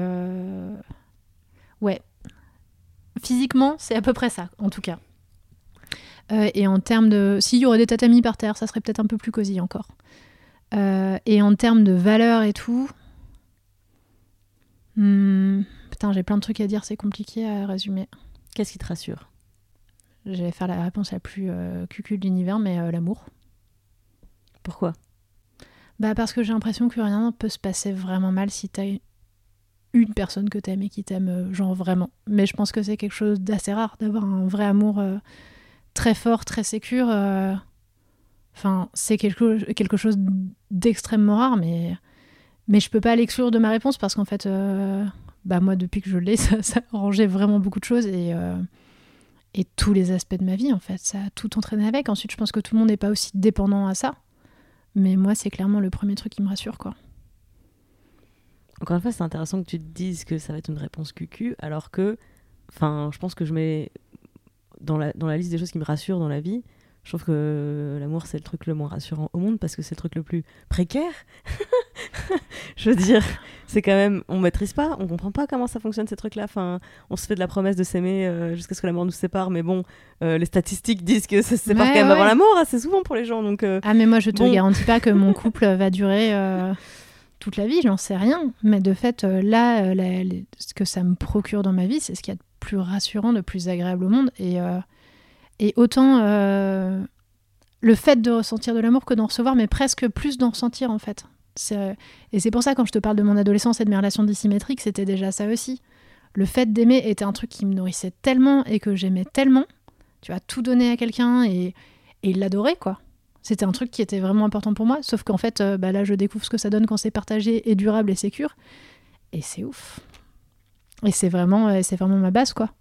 ouais Physiquement, c'est à peu près ça, en tout cas. Euh, et en termes de. S'il y aurait des tatamis par terre, ça serait peut-être un peu plus cosy encore. Euh, et en termes de valeur et tout. Hmm, putain, j'ai plein de trucs à dire, c'est compliqué à résumer. Qu'est-ce qui te rassure? Je vais faire la réponse la plus euh, cucul de l'univers, mais l'amour. Pourquoi? Bah parce que j'ai l'impression que rien ne peut se passer vraiment mal si t'as une personne que t'aimes et qui t'aime, euh, genre vraiment. Mais je pense que c'est quelque chose d'assez rare d'avoir un vrai amour euh, très fort, très sécure. Euh. Enfin, c'est quelque, quelque chose d'extrêmement rare, mais Mais je peux pas l'exclure de ma réponse parce qu'en fait, bah moi, depuis que je l'ai, ça, ça, rangé vraiment beaucoup de choses et, et tous les aspects de ma vie, en fait. Ça a tout entraîné avec. Ensuite, je pense que tout le monde n'est pas aussi dépendant à ça. Mais moi, c'est clairement le premier truc qui me rassure, quoi. Encore une fois, c'est intéressant que tu te dises que ça va être une réponse cucu, alors que, enfin, je pense que je mets dans la, dans la liste des choses qui me rassurent dans la vie, je trouve que l'amour, c'est le truc le moins rassurant au monde parce que c'est le truc le plus précaire. je veux dire, c'est quand même, on maîtrise pas, on comprend pas comment ça fonctionne ces trucs-là. Enfin, on se fait de la promesse de s'aimer euh, jusqu'à ce que la mort nous sépare, mais bon, euh, les statistiques disent que ça se sépare quand même avant la mort, assez souvent pour les gens. Donc, euh, ah, mais moi, je te garantis pas que mon couple va durer toute la vie, j'en sais rien. Mais de fait, là, ce que ça me procure dans ma vie, c'est ce qu'il y a de plus rassurant, de plus agréable au monde. Et et autant euh, le fait de ressentir de l'amour que d'en recevoir, mais presque plus d'en ressentir en fait. Et c'est pour ça quand je te parle de mon adolescence et de mes relations dissymétriques, c'était déjà ça aussi. Le fait d'aimer était un truc qui me nourrissait tellement et que j'aimais tellement. Tu vas tout donner à quelqu'un et, et il l'adorait quoi. C'était un truc qui était vraiment important pour moi. Sauf qu'en fait, euh, bah là, je découvre ce que ça donne quand c'est partagé et durable et sécure. Et c'est ouf. Et c'est vraiment, euh, c'est vraiment ma base quoi.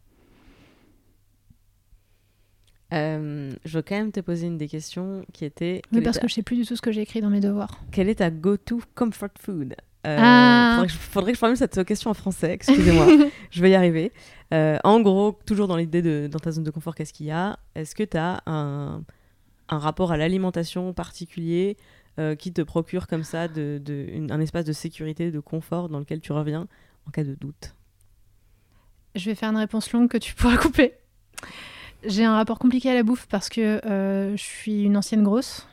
Euh, je veux quand même te poser une des questions qui était. Oui, parce que je sais plus du tout ce que j'ai écrit dans mes devoirs. Quel est ta go-to comfort food? Euh, ah. faudrait, que je, formule cette question en français, excusez-moi, je vais y arriver. Euh, en gros, toujours dans l'idée de dans ta zone de confort, qu'est-ce qu'il y a? Est-ce que tu as un, un, rapport à l'alimentation particulier qui te procure comme ça un espace de sécurité, de confort dans lequel tu reviens en cas de doute Je vais faire une réponse longue que tu pourras couper. J'ai un rapport compliqué à la bouffe parce que euh, je suis une ancienne grosse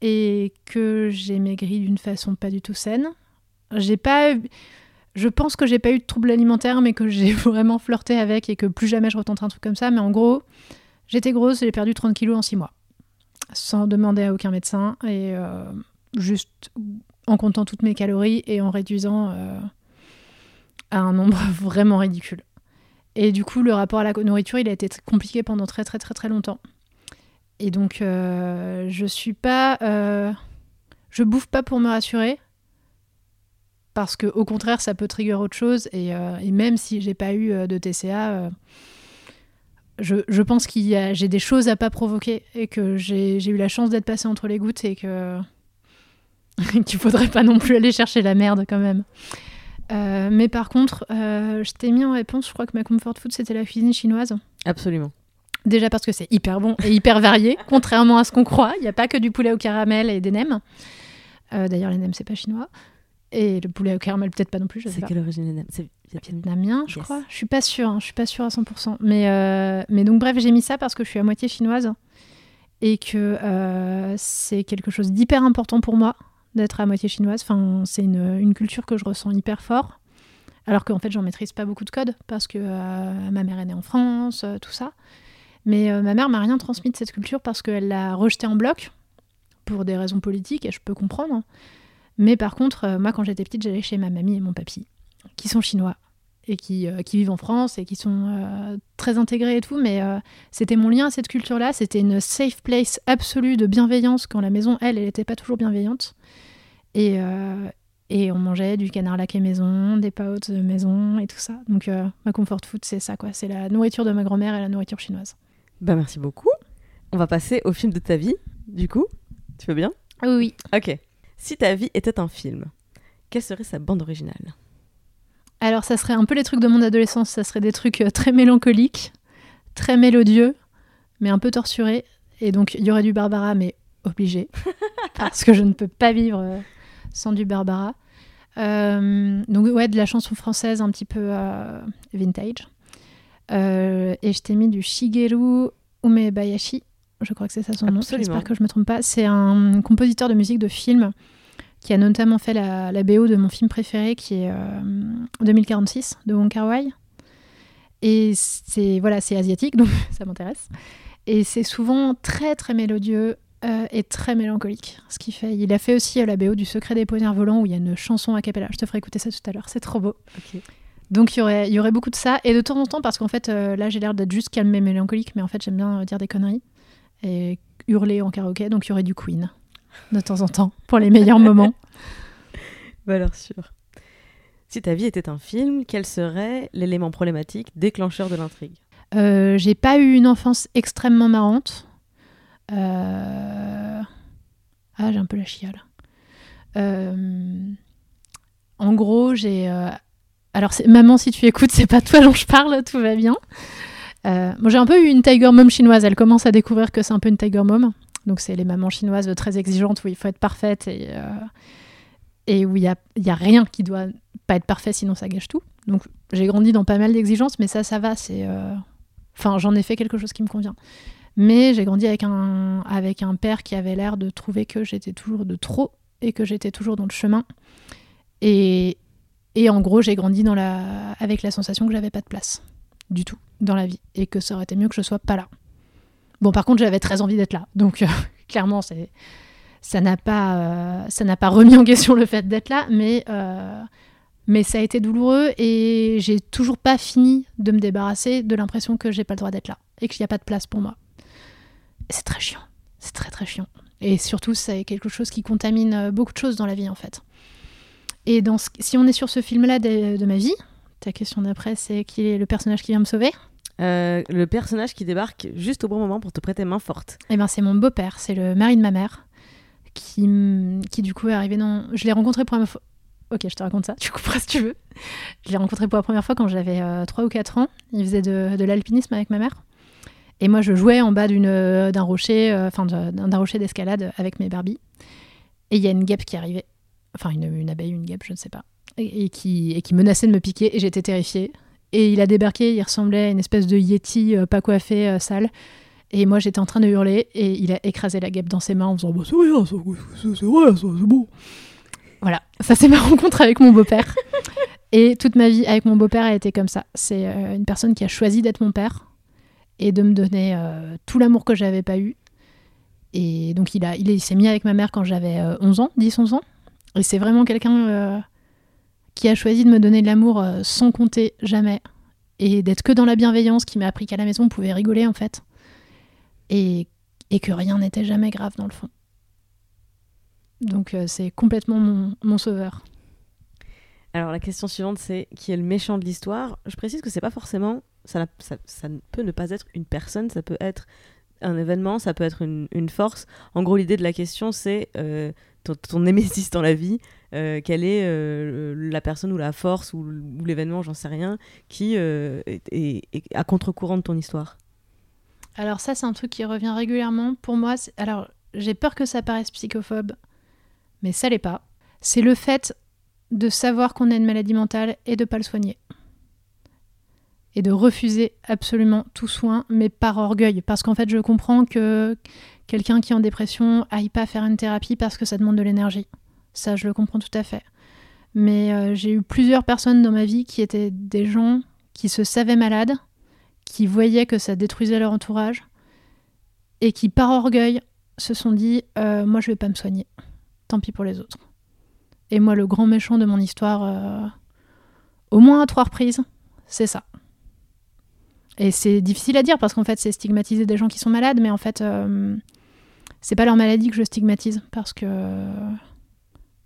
et que j'ai maigri d'une façon pas du tout saine. J'ai pas, je pense que j'ai pas eu de troubles alimentaires, mais que j'ai vraiment flirté avec et que plus jamais je retenterai un truc comme ça. Mais en gros, j'étais grosse, j'ai perdu 30 kilos en 6 mois, sans demander à aucun médecin et euh, juste en comptant toutes mes calories et en réduisant euh, à un nombre vraiment ridicule. Et du coup, le rapport à la nourriture, il a été compliqué pendant très très très très longtemps. Et donc, euh, je suis pas, je bouffe pas pour me rassurer, parce que au contraire, ça peut trigger autre chose. Et, même si j'ai pas eu de TCA, je, pense qu'il y a, j'ai des choses à pas provoquer et que j'ai, eu la chance d'être passé entre les gouttes et que qu'il faudrait pas non plus aller chercher la merde quand même. Euh, mais par contre, euh, je t'ai mis en réponse, je crois que ma comfort food, c'était la cuisine chinoise. Absolument. Déjà parce que c'est hyper bon et hyper varié, contrairement à ce qu'on croit. Il n'y a pas que du poulet au caramel et des nems. Euh, d'ailleurs, les nems, c'est pas chinois. Et le poulet au caramel, peut-être pas non plus. C'est quelle origine C'est vietnamien, je crois. Je suis pas sûre, hein, je suis pas sûre à 100%. Mais, mais donc, bref, j'ai mis ça parce que je suis à moitié chinoise et que c'est quelque chose d'hyper important pour moi d'être à moitié chinoise. Enfin, c'est une, culture que je ressens hyper fort. Alors qu'en fait, j'en maîtrise pas beaucoup de codes parce que euh, ma mère est née en France, euh, tout ça. Mais euh, ma mère m'a rien transmis de cette culture parce qu'elle l'a rejetée en bloc pour des raisons politiques et je peux comprendre. Mais par contre, moi, quand j'étais petite, j'allais chez ma mamie et mon papy, qui sont chinois et qui, qui vivent en France et qui sont très intégrés et tout. Mais c'était mon lien à cette culture-là. C'était une safe place absolue de bienveillance quand la maison, elle, elle n'était pas toujours bienveillante. Et, euh, et on mangeait du canard laqué maison, des pâtes maison et tout ça. Donc euh, ma comfort food, c'est ça, quoi. C'est la nourriture de ma grand-mère et la nourriture chinoise. Bah merci beaucoup. On va passer au film de ta vie, du coup. Tu veux bien? Oui, oui. Ok. Si ta vie était un film, quelle serait sa bande originale? Alors ça serait un peu les trucs de mon adolescence. Ça serait des trucs euh, très mélancoliques, très mélodieux, mais un peu torturés. Et donc il y aurait du Barbara, mais obligé, parce que je ne peux pas vivre sans du Barbara. Euh, donc ouais, de la chanson française un petit peu euh, vintage. Euh, et je t'ai mis du Shigeru Umebayashi, je crois que c'est ça son nom, j'espère que je me trompe pas. C'est un compositeur de musique de film qui a notamment fait la, la BO de mon film préféré qui est 2046 de Wong Kar Wai. Et c'est voilà, c'est asiatique donc ça m'intéresse. Et c'est souvent très très mélodieux, euh, est très mélancolique. Ce qu'il fait, il a fait aussi à la BO du Secret des poignards volants où il y a une chanson a cappella. Je te ferai écouter ça tout à l'heure, c'est trop beau. Donc il y, aurait, il y aurait beaucoup de ça. Et de temps en temps, parce qu'en fait, euh, là j'ai l'air d'être juste calme et mélancolique, mais en fait j'aime bien dire des conneries et hurler en karaoké. Donc il y aurait du Queen de temps en temps pour les meilleurs moments. Valeur sûre. Si ta vie était un film, quel serait l'élément problématique déclencheur de l'intrigue? Euh, J'ai pas eu une enfance extrêmement marrante. Euh, ah, j'ai un peu la chiale. Euh, en gros, j'ai. Alors, maman, si tu écoutes, c'est pas toi dont je parle, tout va bien. Moi, j'ai un peu eu une tiger mom chinoise. Elle commence à découvrir que c'est un peu une tiger mom. Donc, c'est les mamans chinoises très exigeantes où il faut être parfaite et, et où il n'y a, a rien qui doit pas être parfait, sinon ça gâche tout. Donc j'ai grandi dans pas mal d'exigences, mais ça, ça va. C'est, euh, enfin, j'en ai fait quelque chose qui me convient. Mais j'ai grandi avec un, père qui avait l'air de trouver que j'étais toujours de trop et que j'étais toujours dans le chemin. Et, en gros, j'ai grandi avec la sensation que j'avais pas de place du tout dans la vie et que ça aurait été mieux que je sois pas là. Bon, par contre, j'avais très envie d'être là. Donc, euh, clairement, c'est, ça n'a pas, euh, ça n'a pas remis en question le fait d'être là, mais mais ça a été douloureux et j'ai toujours pas fini de me débarrasser de l'impression que j'ai pas le droit d'être là et qu'il n'y a pas de place pour moi. C'est très chiant. C'est très très chiant. Et surtout, c'est quelque chose qui contamine euh, beaucoup de choses dans la vie en fait. Et dans si on est sur ce film-là de, ma vie, ta question d'après, c'est qui est le personnage qui vient me sauver? Euh, Le personnage qui débarque juste au bon moment pour te prêter main forte. Eh ben, c'est mon beau-père, c'est le mari de ma mère, qui, qui du coup est arrivé dans. Je l'ai rencontré pour la fois Ok, je te raconte ça, tu couperas si tu veux. Je l'ai rencontré pour la première fois quand j'avais 3 euh, ou 4 ans. Il faisait de, l'alpinisme avec ma mère. Et moi, je jouais en bas euh, d'un rocher, euh, enfin d'un rocher d'escalade avec mes Barbies. Et il y a une guêpe qui arrivait, enfin une, une abeille, une guêpe, je ne sais pas, et, qui, menaçait de me piquer. Et j'étais terrifiée. Et il a débarqué, il ressemblait à une espèce de yeti pas coiffé, sale. Et moi, j'étais en train de hurler et il a écrasé la guêpe dans ses mains en faisant bah, C'est rien, c'est vrai, c'est bon. Voilà, ça c'est ma rencontre avec mon beau-père. et toute ma vie avec mon beau-père a été comme ça. C'est euh, une personne qui a choisi d'être mon père et de me donner euh, tout l'amour que j'avais pas eu. Et donc il, il, s'est mis avec ma mère quand j'avais 11 euh, ans, 10-11 ans. Et c'est vraiment quelqu'un qui a choisi de me donner de l'amour sans compter jamais. Et d'être que dans la bienveillance, qui m'a appris qu'à la maison on pouvait rigoler en fait. Et, et que rien n'était jamais grave dans le fond. Donc euh, c'est complètement mon, sauveur. Alors la question suivante c'est qui est le méchant de l'histoire? Je précise que c'est pas forcément ça, ça, peut ne pas être une personne, ça peut être un événement, ça peut être une, force. En gros l'idée de la question c'est euh, ton, ton, dans la vie, euh, quelle est la personne ou la force ou, l'événement, j'en sais rien, qui est, à contre-courant de ton histoire Alors ça c'est un truc qui revient régulièrement. Pour moi, alors j'ai peur que ça paraisse psychophobe mais ça l'est pas. C'est le fait de savoir qu'on a une maladie mentale et de pas le soigner. Et de refuser absolument tout soin, mais par orgueil. Parce qu'en fait, je comprends que quelqu'un qui est en dépression aille pas faire une thérapie parce que ça demande de l'énergie. Ça, je le comprends tout à fait. Mais euh, j'ai eu plusieurs personnes dans ma vie qui étaient des gens qui se savaient malades, qui voyaient que ça détruisait leur entourage, et qui, par orgueil, se sont dit euh, Moi, je vais pas me soigner tant pis pour les autres. Et moi, le grand méchant de mon histoire, euh, au moins à trois reprises, c'est ça. Et c'est difficile à dire parce qu'en fait, c'est stigmatiser des gens qui sont malades, mais en fait, c'est pas leur maladie que je stigmatise parce que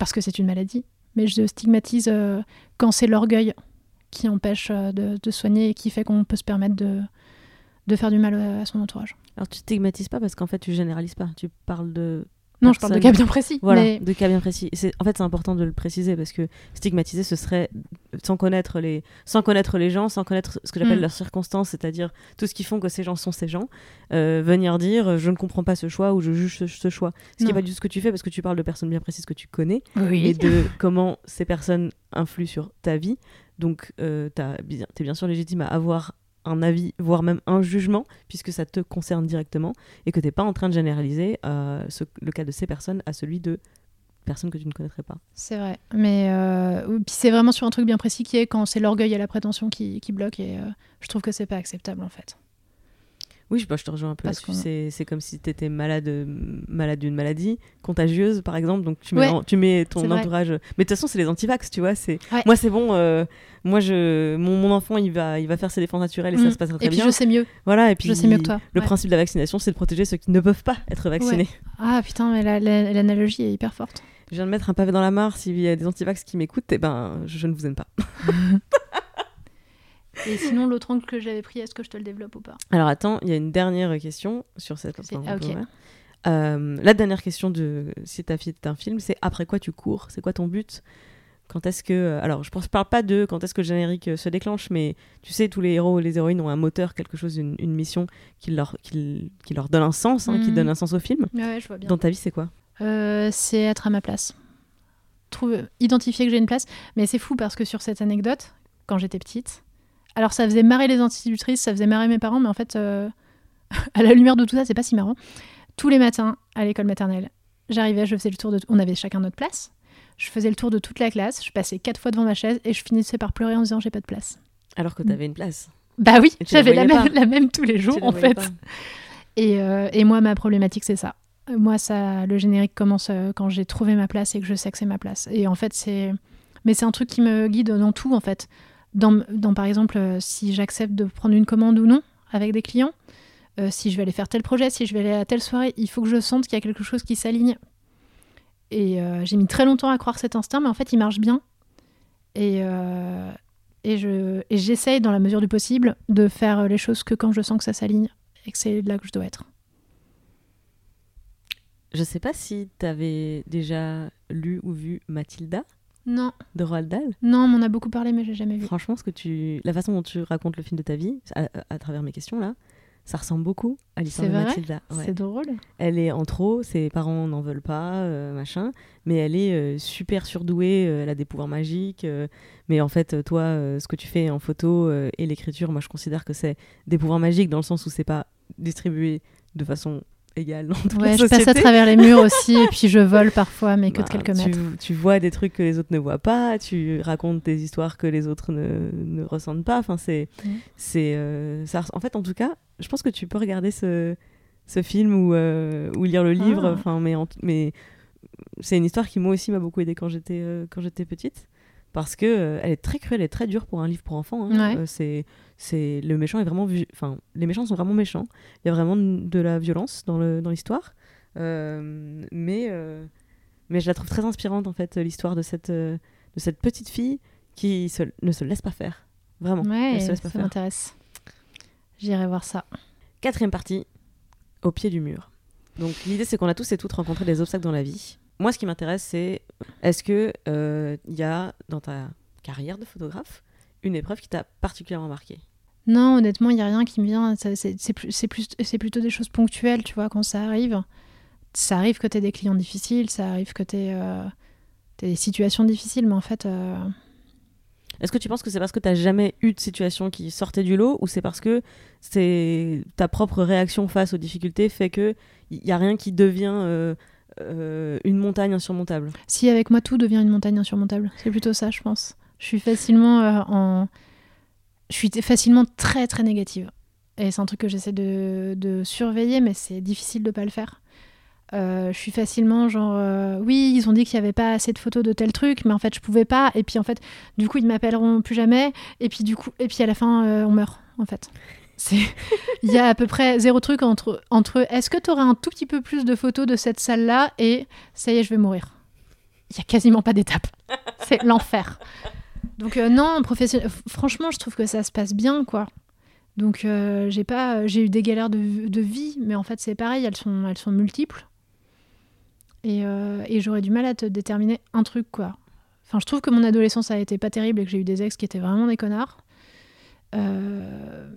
parce que c'est une maladie. Mais je stigmatise euh, quand c'est l'orgueil qui empêche de, de, soigner et qui fait qu'on peut se permettre de, de faire du mal à son entourage. Alors tu stigmatises pas parce qu'en fait tu généralises pas, tu parles de non, je parle de cas bien précis. Voilà, de cas bien précis. En fait, c'est important de le préciser parce que stigmatiser, ce serait sans connaître les, sans connaître les gens, sans connaître ce que j'appelle mm. leurs circonstances, c'est-à-dire tout ce qui font que ces gens sont ces gens, euh, venir dire je ne comprends pas ce choix ou je juge ce, choix. Ce qui n'est pas du tout ce que tu fais parce que tu parles de personnes bien précises que tu connais et de comment ces personnes influent sur ta vie. Donc, euh, tu es bien sûr légitime à avoir un avis, voire même un jugement, puisque ça te concerne directement, et que tu n'es pas en train de généraliser euh, le cas de ces personnes à celui de personnes que tu ne connaîtrais pas. C'est vrai, mais euh, c'est vraiment sur un truc bien précis qui est quand c'est l'orgueil et la prétention qui, qui bloquent, et euh, je trouve que c'est pas acceptable en fait. Oui, je, je te rejoins un peu. C'est comme si tu étais malade, euh, malade d'une maladie contagieuse, par exemple. Donc tu mets, tu mets ton entourage. Mais de toute façon, c'est les antivax, tu vois. C'est moi, c'est bon. Euh, moi, je, mon, enfant, il va, il va faire ses défenses naturelles et ça mm. se passe très bien. Et puis je sais mieux. Voilà. Et puis je sais mieux que toi. Le principe de la vaccination, c'est de protéger ceux qui ne peuvent pas être vaccinés. Ah putain, mais l'analogie est hyper forte. Je viens de mettre un pavé dans la mare. S'il y a des antivax qui m'écoutent, eh ben, je, ne vous aime pas. Et sinon, l'autre angle que j'avais pris, est-ce que je te le développe ou pas Alors attends, il y a une dernière question sur cette. Ah, euh, la dernière question de si ta fille est un film, c'est après quoi tu cours? C'est quoi ton but? Quand est-ce que. Euh, alors, je ne parle pas de quand est-ce que le générique euh, se déclenche, mais tu sais, tous les héros et les héroïnes ont un moteur, quelque chose, une, mission qui leur, qui, leur donne un sens, hein, qui mhm. donne un sens au film. Ouais, je vois bien. Dans ta vie, c'est quoi? Euh, C'est être à ma place. Trouver, identifier que j'ai une place. Mais c'est fou parce que sur cette anecdote, quand j'étais petite, alors ça faisait marrer les institutrices, ça faisait marrer mes parents, mais en fait, à la lumière de tout ça, c'est pas si marrant. Tous les matins, à l'école maternelle, j'arrivais, je faisais le tour de. On avait chacun notre place. Je faisais le tour de toute la classe, je passais quatre fois devant ma chaise et je finissais par pleurer en disant j'ai pas de place. Alors que tu avais une place. Bah oui, j'avais la, même, tous les jours en fait. Et, euh, et, moi, ma problématique, c'est ça. Moi, ça, le générique commence euh, quand j'ai trouvé ma place et que je sais que c'est ma place. Et en fait, c'est. Mais c'est un truc qui me guide dans tout en fait. Dans, par exemple, euh, si j'accepte de prendre une commande ou non avec des clients, si je vais aller faire tel projet, si je vais aller à telle soirée, il faut que je sente qu'il y a quelque chose qui s'aligne et euh, j'ai mis très longtemps à croire cet instinct, mais en fait, il marche bien. Et, euh, et, je, et j'essaye, dans la mesure du possible, de faire les choses que quand je sens que ça s'aligne et que c'est là que je dois être. Je sais pas si tu avais déjà lu ou vu Mathilda? Non. De Roald Dahl Non, on m'en a beaucoup parlé, mais j'ai jamais vu. Franchement, ce que tu... la façon dont tu racontes le film de ta vie, à travers mes questions là, ça ressemble beaucoup à l'histoire de Mathilda. C'est drôle. Elle est en trop, ses parents n'en veulent pas, euh, machin, mais elle est euh, super surdouée, euh, elle a des pouvoirs magiques. mais en fait, toi, ce que tu fais en photo et l'écriture, moi je considère que c'est des pouvoirs magiques dans le sens où c'est pas distribué de façon égale ouais, je passe à travers les murs aussi et puis je vole parfois, mais que de bah, quelques mètres. Tu, vois des trucs que les autres ne voient pas, tu racontes des histoires que les autres ne, ne ressentent pas. Enfin, c'est, c'est, euh, ça, en fait, en tout cas, je pense que tu peux regarder ce, ce film ou, euh, ou lire le livre. Ah. Enfin, mais, mais c'est une histoire qui moi aussi m'a beaucoup aidé quand j'étais euh, quand j'étais petite parce que euh, elle est très cruelle et très dure pour un livre pour enfants. Hein. Euh, c'est, c'est le méchant est vraiment, enfin les méchants sont vraiment méchants. Il y a vraiment de la violence dans le dans l'histoire, euh, mais mais je la trouve très inspirante en fait l'histoire de cette de cette petite fille qui ne se laisse pas faire, vraiment. Ouais, ça m'intéresse. J'irai voir ça. Quatrième partie, au pied du mur. Donc l'idée c'est qu'on a tous et toutes rencontré des obstacles dans la vie moi, ce qui m'intéresse, c'est est-ce que il euh, y a dans ta carrière de photographe une épreuve qui t'a particulièrement marqué Non, honnêtement, il n'y a rien qui me vient. C'est plutôt des choses ponctuelles, tu vois, quand ça arrive. Ça arrive que tu des clients difficiles, ça arrive que tu euh, des situations difficiles, mais en fait. Euh, Est-ce que tu penses que c'est parce que tu jamais eu de situation qui sortait du lot ou c'est parce que c'est ta propre réaction face aux difficultés fait que il n'y a rien qui devient euh, une montagne insurmontable. Si avec moi tout devient une montagne insurmontable, c'est plutôt ça, je pense. Je suis facilement euh, en, je suis facilement très très négative. Et c'est un truc que j'essaie de, surveiller, mais c'est difficile de pas le faire. Euh, je suis facilement genre oui ils ont dit qu'il n'y avait pas assez de photos de tel truc mais en fait je pouvais pas et puis en fait du coup ils m'appelleront plus jamais et puis du coup et puis à la fin on meurt en fait il y a à peu près zéro truc entre, entre est-ce que tu aurais un tout petit peu plus de photos de cette salle-là et ça y est, je vais mourir? Il y a quasiment pas d'étape. C'est l'enfer. Donc euh, non, professionnel. Franchement, je trouve que ça se passe bien, quoi. Donc euh, j'ai pas, j'ai eu des galères de, de, vie, mais en fait c'est pareil, elles sont, elles sont multiples. Et, euh, et j'aurais du mal à te déterminer un truc, quoi. Enfin, je trouve que mon adolescence a été pas terrible et que j'ai eu des ex qui étaient vraiment des connards. Euh,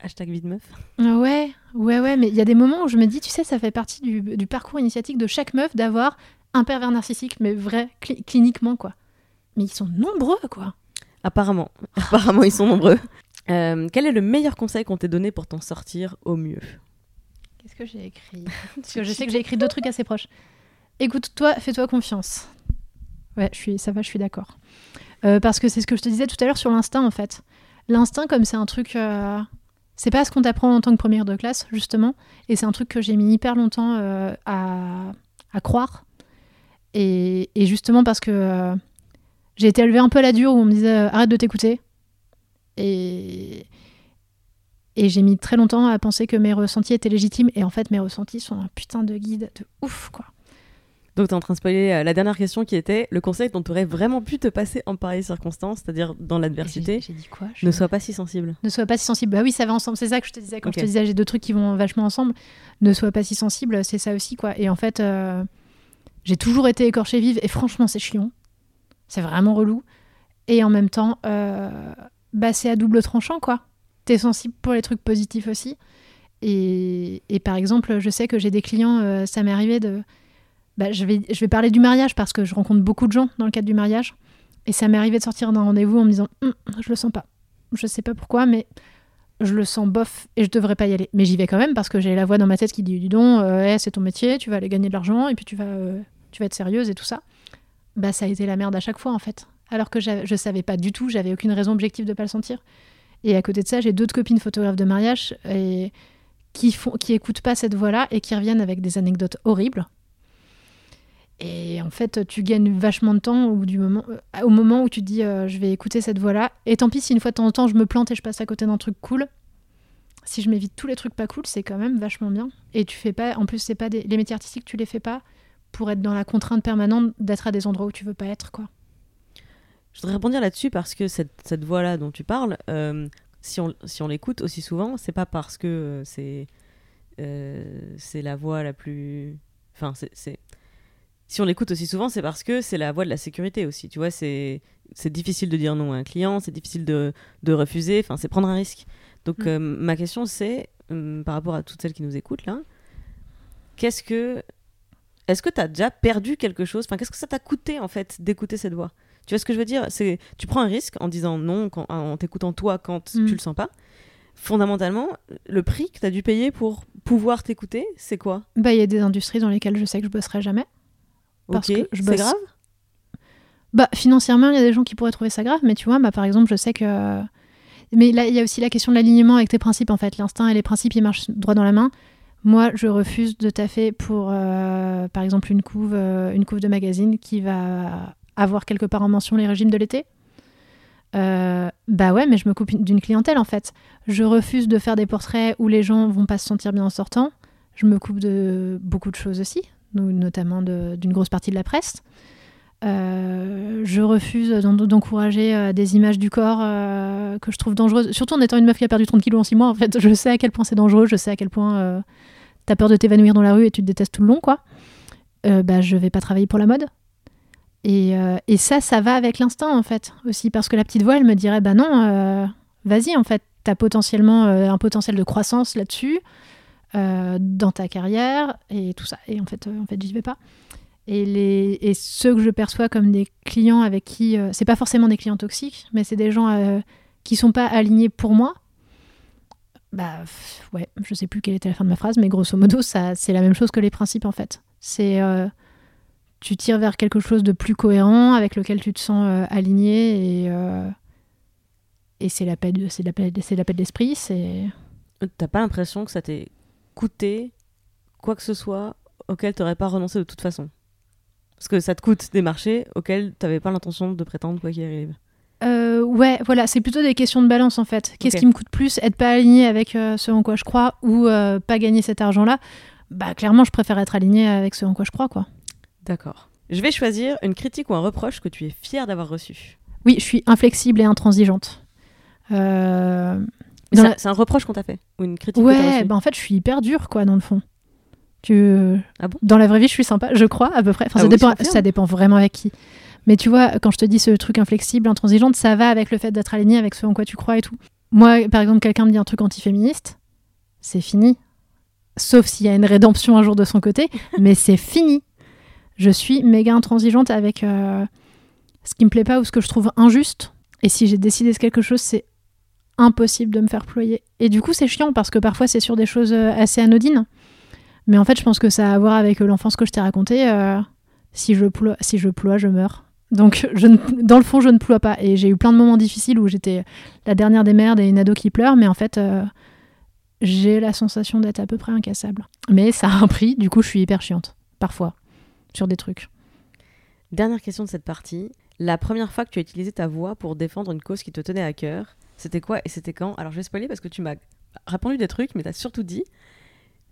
Hashtag vide meuf. Ouais, ouais, ouais, mais il y a des moments où je me dis, tu sais, ça fait partie du, parcours initiatique de chaque meuf d'avoir un pervers narcissique, mais vrai, cliniquement, quoi. Mais ils sont nombreux, quoi. Apparemment. Apparemment, ils sont nombreux. Euh, quel est le meilleur conseil qu'on t'ait donné pour t'en sortir au mieux? Qu'est-ce que j'ai écrit? Parce que je sais que j'ai écrit deux trucs assez proches. Écoute-toi, fais-toi confiance. Ouais, je suis, ça va, je suis d'accord. Euh, parce que c'est ce que je te disais tout à l'heure sur l'instinct, en fait. L'instinct, comme c'est un truc... Euh, c'est pas ce qu'on t'apprend en tant que première de classe, justement. Et c'est un truc que j'ai mis hyper longtemps euh, à, croire. Et, justement parce que euh, j'ai été élevée un peu à la dure où on me disait euh, arrête de t'écouter. Et, et j'ai mis très longtemps à penser que mes ressentis étaient légitimes. Et en fait, mes ressentis sont un putain de guide de ouf, quoi. Donc, tu es en train de spoiler euh, la dernière question qui était le conseil dont tu aurais vraiment pu te passer en pareille circonstance, c'est-à-dire dans l'adversité. J'ai dit quoi Ne sois pas si sensible. Ne sois pas si sensible. Bah oui, ça va ensemble. C'est ça que je te disais quand je te disais j'ai deux trucs qui vont vachement ensemble. Ne sois pas si sensible, c'est ça aussi, quoi. Et en fait, euh, j'ai toujours été écorchée vive et franchement, c'est chiant. C'est vraiment relou. Et en même temps, euh, bah, c'est à double tranchant, quoi. T'es sensible pour les trucs positifs aussi. Et, et par exemple, je sais que j'ai des clients, ça m'est arrivé de bah, je, vais, parler du mariage parce que je rencontre beaucoup de gens dans le cadre du mariage. Et ça m'est arrivé de sortir d'un rendez-vous en me disant hum, Je le sens pas. Je sais pas pourquoi, mais je le sens bof et je devrais pas y aller. Mais j'y vais quand même parce que j'ai la voix dans ma tête qui dit Dis donc, euh, c'est ton métier, tu vas aller gagner de l'argent et puis tu vas, euh, tu vas être sérieuse et tout ça. Bah, ça a été la merde à chaque fois en fait. Alors que je savais pas du tout, j'avais aucune raison objective de pas le sentir. Et à côté de ça, j'ai d'autres copines photographes de mariage et qui font, qui écoutent pas cette voix-là et qui reviennent avec des anecdotes horribles et en fait, tu gagnes vachement de temps au, du moment, euh, au moment où tu dis euh, je vais écouter cette voix-là. Et tant pis si une fois de temps en temps je me plante et je passe à côté d'un truc cool. Si je m'évite tous les trucs pas cool, c'est quand même vachement bien. Et tu fais pas, en plus, c'est pas les métiers artistiques, tu les fais pas pour être dans la contrainte permanente d'être à des endroits où tu veux pas être, quoi. Je voudrais rebondir là-dessus parce que cette, cette voix-là dont tu parles, euh, si on, si on l'écoute aussi souvent, c'est pas parce que c'est c'est la voix la plus. Enfin, c'est si on l'écoute aussi souvent, c'est parce que c'est la voie de la sécurité aussi. Tu vois, c'est difficile de dire non à un client, c'est difficile de, de refuser, enfin, c'est prendre un risque. Donc, mm. euh, ma question, c'est, euh, par rapport à toutes celles qui nous écoutent là, qu'est-ce que. Est-ce que tu as déjà perdu quelque chose? Enfin, qu'est-ce que ça t'a coûté, en fait, d'écouter cette voix? Tu vois ce que je veux dire? C'est Tu prends un risque en disant non, en t'écoutant toi quand mm. tu le sens pas. Fondamentalement, le prix que tu as dû payer pour pouvoir t'écouter, c'est quoi? Bah, il y a des industries dans lesquelles je sais que je bosserai jamais. Parce que je C'est grave Bah, financièrement, il y a des gens qui pourraient trouver ça grave, mais tu vois, bah, par exemple, je sais que. Mais là, il y a aussi la question de l'alignement avec tes principes, en fait. L'instinct et les principes, ils marchent droit dans la main. Moi, je refuse de taffer pour, euh, par exemple, une couve, euh, une couve de magazine qui va avoir quelque part en mention les régimes de l'été. Euh, bah ouais, mais je me coupe d'une clientèle en fait. Je refuse de faire des portraits où les gens vont pas se sentir bien en sortant. Je me coupe de beaucoup de choses aussi notamment d'une grosse partie de la presse. Euh, je refuse d'encourager euh, des images du corps euh, que je trouve dangereuses. Surtout en étant une meuf qui a perdu 30 kilos en 6 mois, en fait, je sais à quel point c'est dangereux, je sais à quel point t'as peur de t'évanouir dans la rue et tu te détestes tout le long, quoi. bah, je vais pas travailler pour la mode. Et, et ça, ça va avec l'instinct, en fait, aussi. Parce que la petite voix, elle me dirait, bah non, vas-y, en fait, t'as potentiellement un potentiel de croissance là-dessus. Euh, dans ta carrière et tout ça. Et en fait, euh, en fait j'y vais pas. Et, les, et ceux que je perçois comme des clients avec qui. Euh, c'est pas forcément des clients toxiques, mais c'est des gens qui sont pas alignés pour moi. Bah ouais, je sais plus quelle était la fin de ma phrase, mais grosso modo, ça, c'est la même chose que les principes en fait. C'est. tu tires vers quelque chose de plus cohérent, avec lequel tu te sens aligné et. et c'est la paix, c'est la c'est la paix de l'esprit. C'est. T'as pas l'impression que ça t'est coûter quoi que ce soit auquel tu n'aurais pas renoncé de toute façon Parce que ça te coûte des marchés auxquels tu n'avais pas l'intention de prétendre quoi qu'il arrive. Euh, ouais, voilà, c'est plutôt des questions de balance en fait. Qu'est-ce qui me coûte plus Être pas aligné avec euh, ce en quoi je crois ou euh, pas gagner cet argent-là? Bah clairement, je préfère être aligné avec ce en quoi je crois, quoi. D'accord. Je vais choisir une critique ou un reproche que tu es fier d'avoir reçu. Oui, je suis inflexible et intransigeante. C'est un reproche qu'on t'a fait Ou une critique Ouais, bah en fait, je suis hyper dure, quoi, dans le fond. Tu... Ah bon? dans la vraie vie, je suis sympa, je crois, à peu près. Enfin, ah ça, dépend, ça dépend vraiment avec qui. Mais tu vois, quand je te dis ce truc inflexible, intransigeante, ça va avec le fait d'être aligné avec ce en quoi tu crois et tout. Moi, par exemple, quelqu'un me dit un truc antiféministe, c'est fini. Sauf s'il y a une rédemption un jour de son côté, mais c'est fini. Je suis méga intransigeante avec euh, ce qui me plaît pas ou ce que je trouve injuste. Et si j'ai décidé quelque chose, c'est impossible de me faire ployer. Et du coup, c'est chiant parce que parfois c'est sur des choses euh, assez anodines. Mais en fait, je pense que ça a à voir avec euh, l'enfance que je t'ai racontée. Euh, si, je ploie, si je je meurs. Donc, je dans le fond, je ne ploie pas. Et j'ai eu plein de moments difficiles où j'étais la dernière des merdes et une ado qui pleure. Mais en fait, j'ai la sensation d'être à peu près incassable. Mais ça a un prix. Du coup, je suis hyper chiante. Parfois. Sur des trucs. Dernière question de cette partie. La première fois que tu as utilisé ta voix pour défendre une cause qui te tenait à cœur, c'était quoi et c'était quand? Alors je vais spoiler parce que tu m'as répondu des trucs, mais tu as surtout dit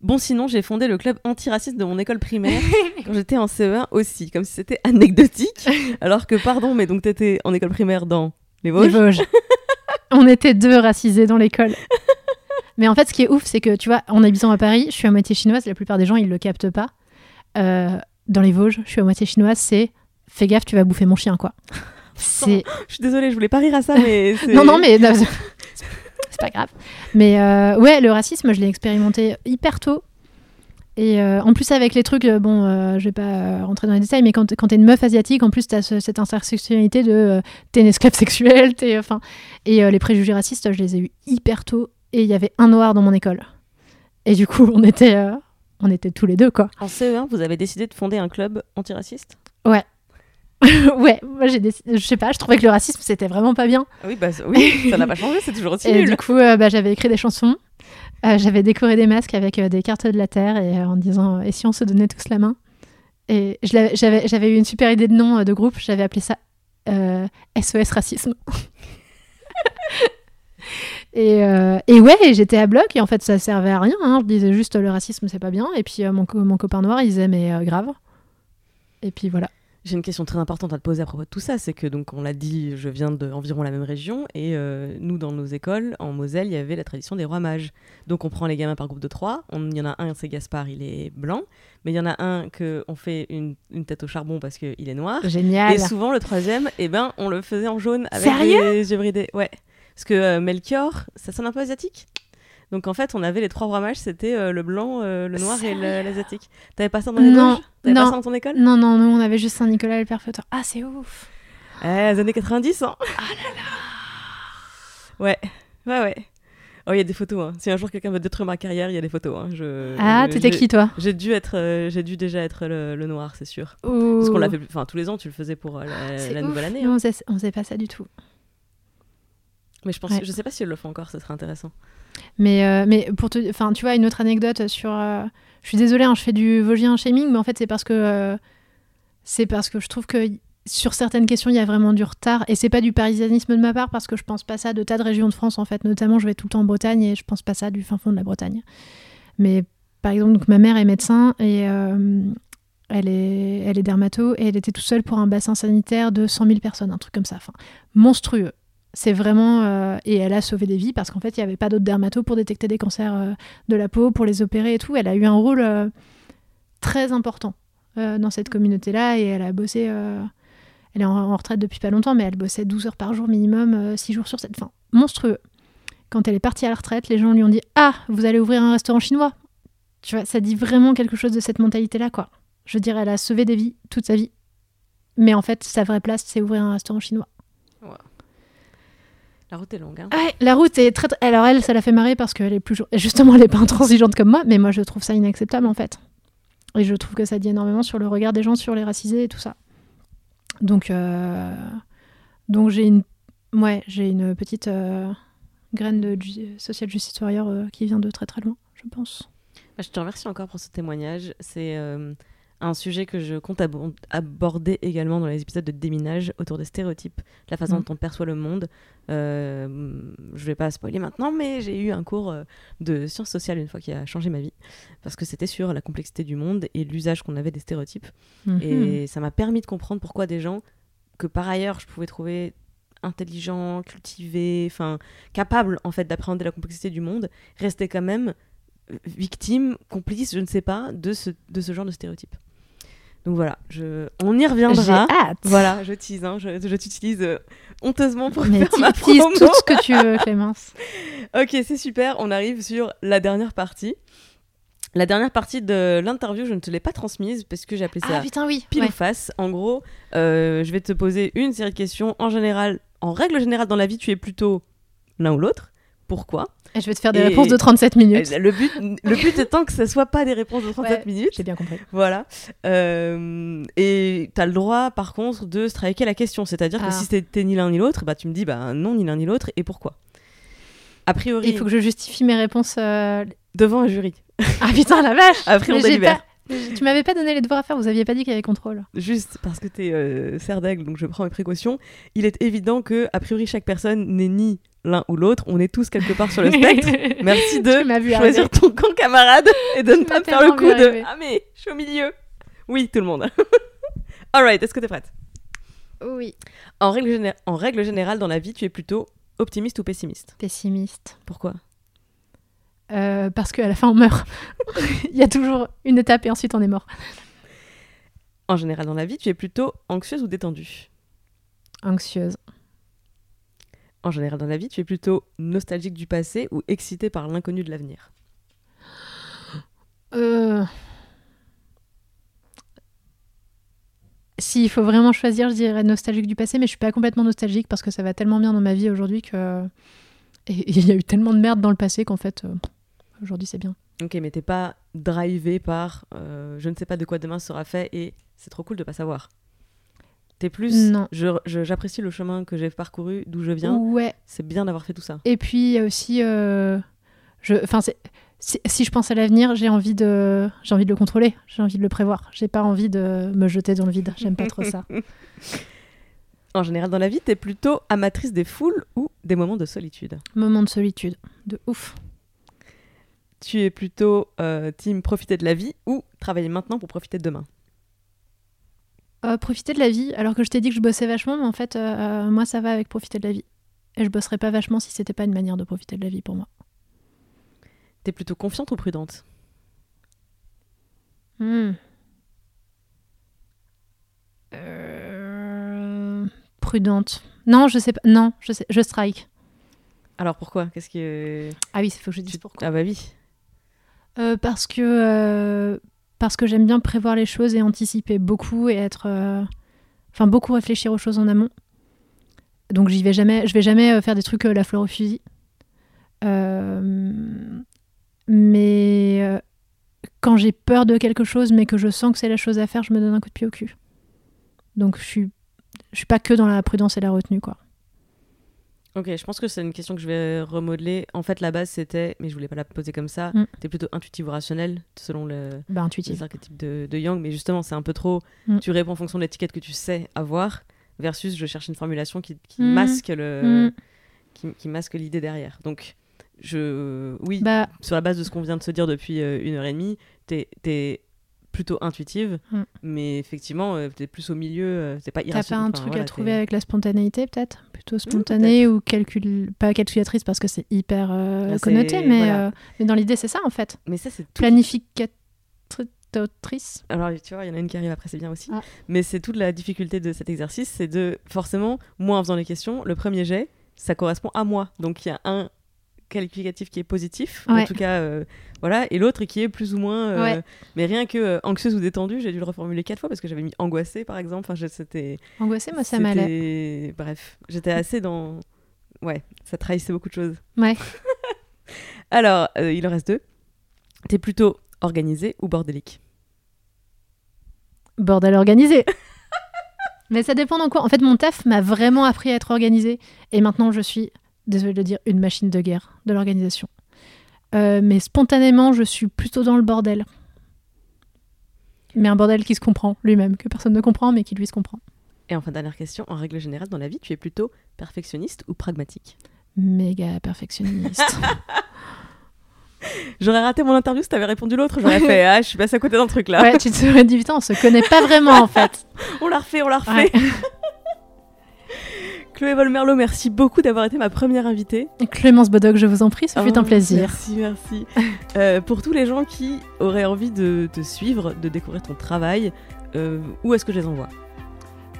Bon, sinon, j'ai fondé le club antiraciste de mon école primaire quand j'étais en CE1 aussi, comme si c'était anecdotique. Alors que, pardon, mais donc t'étais en école primaire dans les Vosges? Les Vosges. on était deux racisés dans l'école. Mais en fait, ce qui est ouf, c'est que tu vois, en habitant à Paris, je suis à moitié chinoise. La plupart des gens, ils le captent pas. Euh, dans les Vosges, je suis à moitié chinoise. C'est fais gaffe, tu vas bouffer mon chien, quoi. C'est. Je suis désolée, je voulais pas rire à ça, mais. non, non, mais c'est pas grave. Mais euh, ouais, le racisme, je l'ai expérimenté hyper tôt. Et euh, en plus, avec les trucs, bon, je vais pas rentrer dans les détails, mais quand, quand t'es une meuf asiatique, en plus, t'as cette intersectionnalité de t'es une esclave sexuelle, t'es. Enfin. Et les préjugés racistes, je les ai eu hyper tôt et il y avait un noir dans mon école. Et du coup, on était, euh, on était tous les deux, quoi. En CE1, vous avez décidé de fonder un club antiraciste? Ouais. ouais, moi j'ai décidé, je sais pas, je trouvais que le racisme c'était vraiment pas bien. Oui, bah oui, ça n'a pas changé, c'est toujours aussi Et du coup, euh, bah, j'avais écrit des chansons, euh, j'avais décoré des masques avec des cartes de la terre et en disant et si on se donnait tous la main? Et j'avais eu une super idée de nom de groupe, j'avais appelé ça SOS Racisme. Et, euh, et, ouais, j'étais à bloc et en fait ça servait à rien. Hein. Je disais juste le racisme c'est pas bien. Et puis euh, mon, mon, copain noir il disait mais euh, grave. Et puis voilà. J'ai une question très importante à te poser à propos de tout ça. C'est que donc on l'a dit, je viens d'environ la même région et nous dans nos écoles en Moselle il y avait la tradition des rois mages. Donc on prend les gamins par groupe de trois. Il y en a un c'est Gaspard, il est blanc. Mais il y en a un que on fait une, une tête au charbon parce qu'il est noir. Génial. Et souvent le troisième, eh ben on le faisait en jaune avec Sérieux? des yeux bridés. Ouais. Parce que euh, Melchior, ça sonne un peu asiatique? Donc en fait, on avait les trois rois mages, c'était euh, le blanc, euh, le noir et l'asiatique. T'avais pas ça dans les Non, T'avais pas ça dans ton école? Non, non, nous on avait juste Saint-Nicolas et le Père Feutre. Ah, c'est ouf Eh, les années 90, hein Ah là là Ouais, ouais, ouais. Oh, il y a des photos. Hein. Si un jour quelqu'un veut détruire ma carrière, il y a des photos. Hein. Je, ah, t'étais qui toi? J'ai dû être, j'ai dû déjà être le, noir, c'est sûr. Parce qu'on l'a fait, enfin tous les ans, tu le faisais pour la, nouvelle année. Hein. on faisait pas ça du tout. Mais je pense, je sais pas si elle le fait encore, ça serait intéressant. Mais, euh, mais pour te, enfin, tu vois, une autre anecdote sur. Euh, je suis désolée, hein, je fais du Vosgien shaming, mais en fait, c'est parce que euh, c'est parce que je trouve que sur certaines questions, il y a vraiment du retard, et c'est pas du parisianisme de ma part, parce que je pense pas ça de tas de régions de France, en fait. Notamment, je vais tout le temps en Bretagne, et je pense pas ça du fin fond de la Bretagne. Mais par exemple, donc ma mère est médecin et elle est, elle est dermato et elle était toute seule pour un bassin sanitaire de 100 000 personnes, un truc comme ça, enfin monstrueux. C'est vraiment. Euh, et elle a sauvé des vies parce qu'en fait, il n'y avait pas d'autres dermatos pour détecter des cancers euh, de la peau, pour les opérer et tout. Elle a eu un rôle euh, très important dans cette communauté-là et elle a bossé. elle est en, retraite depuis pas longtemps, mais elle bossait 12 heures par jour minimum, 6 jours sur 7. Enfin, monstrueux. Quand elle est partie à la retraite, les gens lui ont dit Ah, vous allez ouvrir un restaurant chinois Tu vois, ça dit vraiment quelque chose de cette mentalité-là, quoi. Je veux dire, elle a sauvé des vies toute sa vie. Mais en fait, sa vraie place, c'est ouvrir un restaurant chinois. La route est longue. Hein. la route est très. Alors elle, ça la fait marrer parce qu'elle est plus. Justement, elle est pas intransigeante comme moi, mais moi je trouve ça inacceptable en fait. Et je trouve que ça dit énormément sur le regard des gens sur les racisés et tout ça. Donc, euh, donc j'ai une, ouais, j'ai une petite euh, graine de social justice warrior euh, qui vient de très très loin, je pense. Bah, je te remercie encore pour ce témoignage. C'est un sujet que je compte aborder également dans les épisodes de déminage autour des stéréotypes, la façon mm. dont on perçoit le monde. Euh, je vais pas spoiler maintenant, mais j'ai eu un cours euh, de sciences sociales une fois qui a changé ma vie, parce que c'était sur la complexité du monde et l'usage qu'on avait des stéréotypes. Mm-hmm. Et ça m'a permis de comprendre pourquoi des gens que par ailleurs je pouvais trouver intelligents, cultivés, enfin capables en fait d'appréhender la complexité du monde, restaient quand même euh, victimes, complices, je ne sais pas, de ce, de ce genre de stéréotypes. Donc voilà, je... on y reviendra. Hâte. Voilà, je tease, hein, je, je t'utilise euh, honteusement pour Mais faire ma promo. tout ce que tu veux, Clémence. ok, c'est super. On arrive sur la dernière partie. La dernière partie de l'interview, je ne te l'ai pas transmise parce que j'ai appelé ça ah, putain, oui. pile ou face. En gros, euh, je vais te poser une série de questions. En général, en règle générale dans la vie, tu es plutôt l'un ou l'autre. Pourquoi? Et je vais te faire des réponses de 37 minutes. Le but, le but étant que ce soit pas des réponses de 37 minutes. J'ai bien compris. Voilà. Euh, et tu as le droit, par contre, de striker la question. C'est-à-dire que ah. si c'était ni l'un ni l'autre, bah, tu me dis bah, non, ni l'un ni l'autre, et pourquoi? A priori. Il faut que je justifie mes réponses. Euh, Devant un jury. Ah putain, la vache Après, on délibère. Tu m'avais pas donné les devoirs à faire, vous aviez pas dit qu'il y avait contrôle. Juste parce que tu es euh, serre d'aigle, donc je prends mes précautions. Il est évident que, a priori, chaque personne n'est ni l'un ou l'autre. On est tous quelque part sur le spectre. Merci de choisir ton camp camarade et de ne pas me faire le coup de arriver. Ah, mais je suis au milieu. Oui, tout le monde. Alright, est-ce que t'es prête? Oui. en règle, géné- en règle générale, dans la vie, tu es plutôt optimiste ou pessimiste? Pessimiste. Pourquoi? Euh, parce qu'à la fin, on meurt. Il y a toujours une étape et ensuite on est mort. En général, dans la vie, tu es plutôt anxieuse ou détendue? Anxieuse. En général, dans la vie, tu es plutôt nostalgique du passé ou excitée par l'inconnu de l'avenir? Euh... S'il faut vraiment choisir, je dirais nostalgique du passé, mais je suis pas complètement nostalgique parce que ça va tellement bien dans ma vie aujourd'hui que. Et et il y a eu tellement de merde dans le passé qu'en fait, euh, aujourd'hui c'est bien. Ok, mais t'es pas drivé par euh, je ne sais pas de quoi demain sera fait et c'est trop cool de pas savoir. T'es plus. Non. J'apprécie le chemin que j'ai parcouru, d'où je viens. Ouais. C'est bien d'avoir fait tout ça. Et puis aussi. euh, je... Si, si je pense à l'avenir, j'ai envie de, j'ai envie de le contrôler, j'ai envie de le prévoir. J'ai pas envie de me jeter dans le vide. J'aime pas trop ça. En général, dans la vie, t'es plutôt amatrice des foules ou des moments de solitude? Moment de solitude, de ouf. Tu es plutôt euh, team profiter de la vie ou travailler maintenant pour profiter de demain? Euh, profiter de la vie, alors que je t'ai dit que je bossais vachement, mais en fait, euh, moi, ça va avec profiter de la vie. Et je bosserais pas vachement si c'était pas une manière de profiter de la vie pour moi. T'es plutôt confiante ou prudente? Hmm. Euh, Prudente. Non, je sais pas. Non, je sais. Je strike. Alors pourquoi? Qu'est-ce que Ah oui, il faut que je dise pourquoi. Ah bah oui. Euh, parce que euh, parce que j'aime bien prévoir les choses et anticiper beaucoup et être euh, enfin beaucoup réfléchir aux choses en amont. Donc j'y vais jamais, je vais jamais euh, faire des trucs euh, la fleur au fusil. Euh, mais quand j'ai peur de quelque chose mais que je sens que c'est la chose à faire, je me donne un coup de pied au cul. Donc je suis je suis pas que dans la prudence et la retenue quoi. Ok, je pense que c'est une question que je vais remodeler. En fait, la base c'était, mais je voulais pas la poser comme ça. Mm. T'es plutôt intuitive ou rationnelle selon le, Bah les intuitive. archétypes de, de Young, mais justement, c'est un peu trop. Mm. Tu réponds en fonction de l'étiquette que tu sais avoir, versus je cherche une formulation qui, qui Mm. masque le, Mm. qui, qui masque l'idée derrière. Donc, je, oui, Bah sur la base de ce qu'on vient de se dire depuis euh, une heure et demie, t'es es plutôt intuitive, Mm. mais effectivement, euh, t'es plus au milieu. euh, c'est pas T'as irrationnel. pas un enfin, truc voilà, à trouver avec la spontanéité peut-être? Plutôt spontané ou calcul... pas calculatrice parce que c'est hyper euh, c'est- connoté, mais, voilà. euh, mais dans l'idée c'est ça en fait. Mais ça, c'est tout. Planificatrice. Alors, tu vois, il y en a une qui arrive après, c'est bien aussi. Ah. Mais c'est toute la difficulté de cet exercice, c'est de, forcément, moi en faisant les questions, le premier jet, ça correspond à moi. Donc, il y a un qualificatif qui est positif, en tout cas, euh, voilà, et l'autre qui est plus ou moins. euh, Ouais. Mais rien que euh, anxieuse ou détendue, j'ai dû le reformuler quatre fois parce que j'avais mis angoissée, par exemple. Enfin, c'était. Angoissée, moi ça m'allait. Bref, j'étais assez dans. Ouais, ça trahissait beaucoup de choses. Ouais. Alors, il en reste deux. T'es plutôt organisée ou bordélique? Bordel organisé. mais ça dépend dans quoi. En fait, mon taf m'a vraiment appris à être organisé. Et maintenant, je suis, désolée de le dire, une machine de guerre de l'organisation. Euh, mais spontanément, je suis plutôt dans le bordel. Mais un bordel qui se comprend lui-même, que personne ne comprend, mais qui lui se comprend. Et enfin, dernière question, en règle générale, dans la vie, tu es plutôt perfectionniste ou pragmatique? Méga perfectionniste. J'aurais raté mon interview si t'avais répondu l'autre, j'aurais fait Ah, je suis passée à côté d'un truc là. ouais, tu te serais dit, putain, on se connaît pas vraiment en fait. On l'a refait, on l'a refait. Ouais. Chloé Volmerlo, merci beaucoup d'avoir été ma première invitée. Clémence Bodoc, je vous en prie, ce fut un plaisir. Merci, merci. Euh, pour tous les gens qui auraient envie de te suivre, de découvrir ton travail, euh, où est-ce que je les envoie?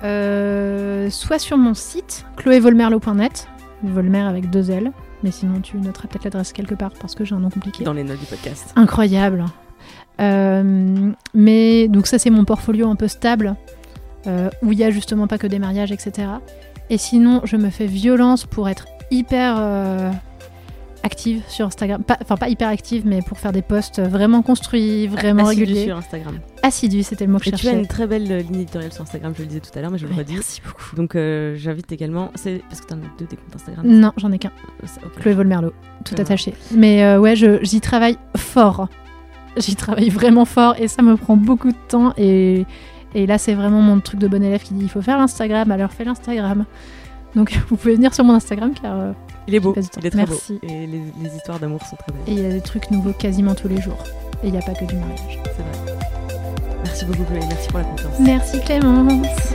Euh, soit sur mon site, chloévolmerlo.net, Volmer avec deux L, mais sinon tu noteras peut-être l'adresse quelque part parce que j'ai un nom compliqué. Dans les notes du podcast. Incroyable. Euh, mais donc ça c'est mon portfolio un peu stable, euh, où il y a justement pas que des mariages, etc. Et sinon je me fais violence pour être hyper euh, active sur Instagram. Pas- Enfin pas, hyper active, mais pour faire des posts vraiment construits, vraiment Assidu réguliers. sur Instagram. Assidue, c'était le mot que je Et tu as cherchais. une très belle ligne éditoriale sur Instagram, je le disais tout à l'heure, mais je le redis. merci beaucoup. Donc euh, j'invite également. C'est parce que t'en as deux des comptes Instagram. Non, j'en ai qu'un. Chloé Volmerlo, tout Voilà. attaché. Mais euh, ouais, j'y travaille fort. J'y travaille vraiment fort et ça me prend beaucoup de temps. Et, et là, c'est vraiment mon truc de bon élève qui dit il faut faire l'Instagram, alors fais l'Instagram. Donc vous pouvez venir sur mon Instagram car euh, Il est beau, il est très Merci. beau. Et les, les histoires d'amour sont très belles. Et il y a des trucs nouveaux quasiment tous les jours. Et il n'y a pas que du mariage. C'est vrai. Merci beaucoup, Chloé. Merci pour la confiance. Merci Clémence.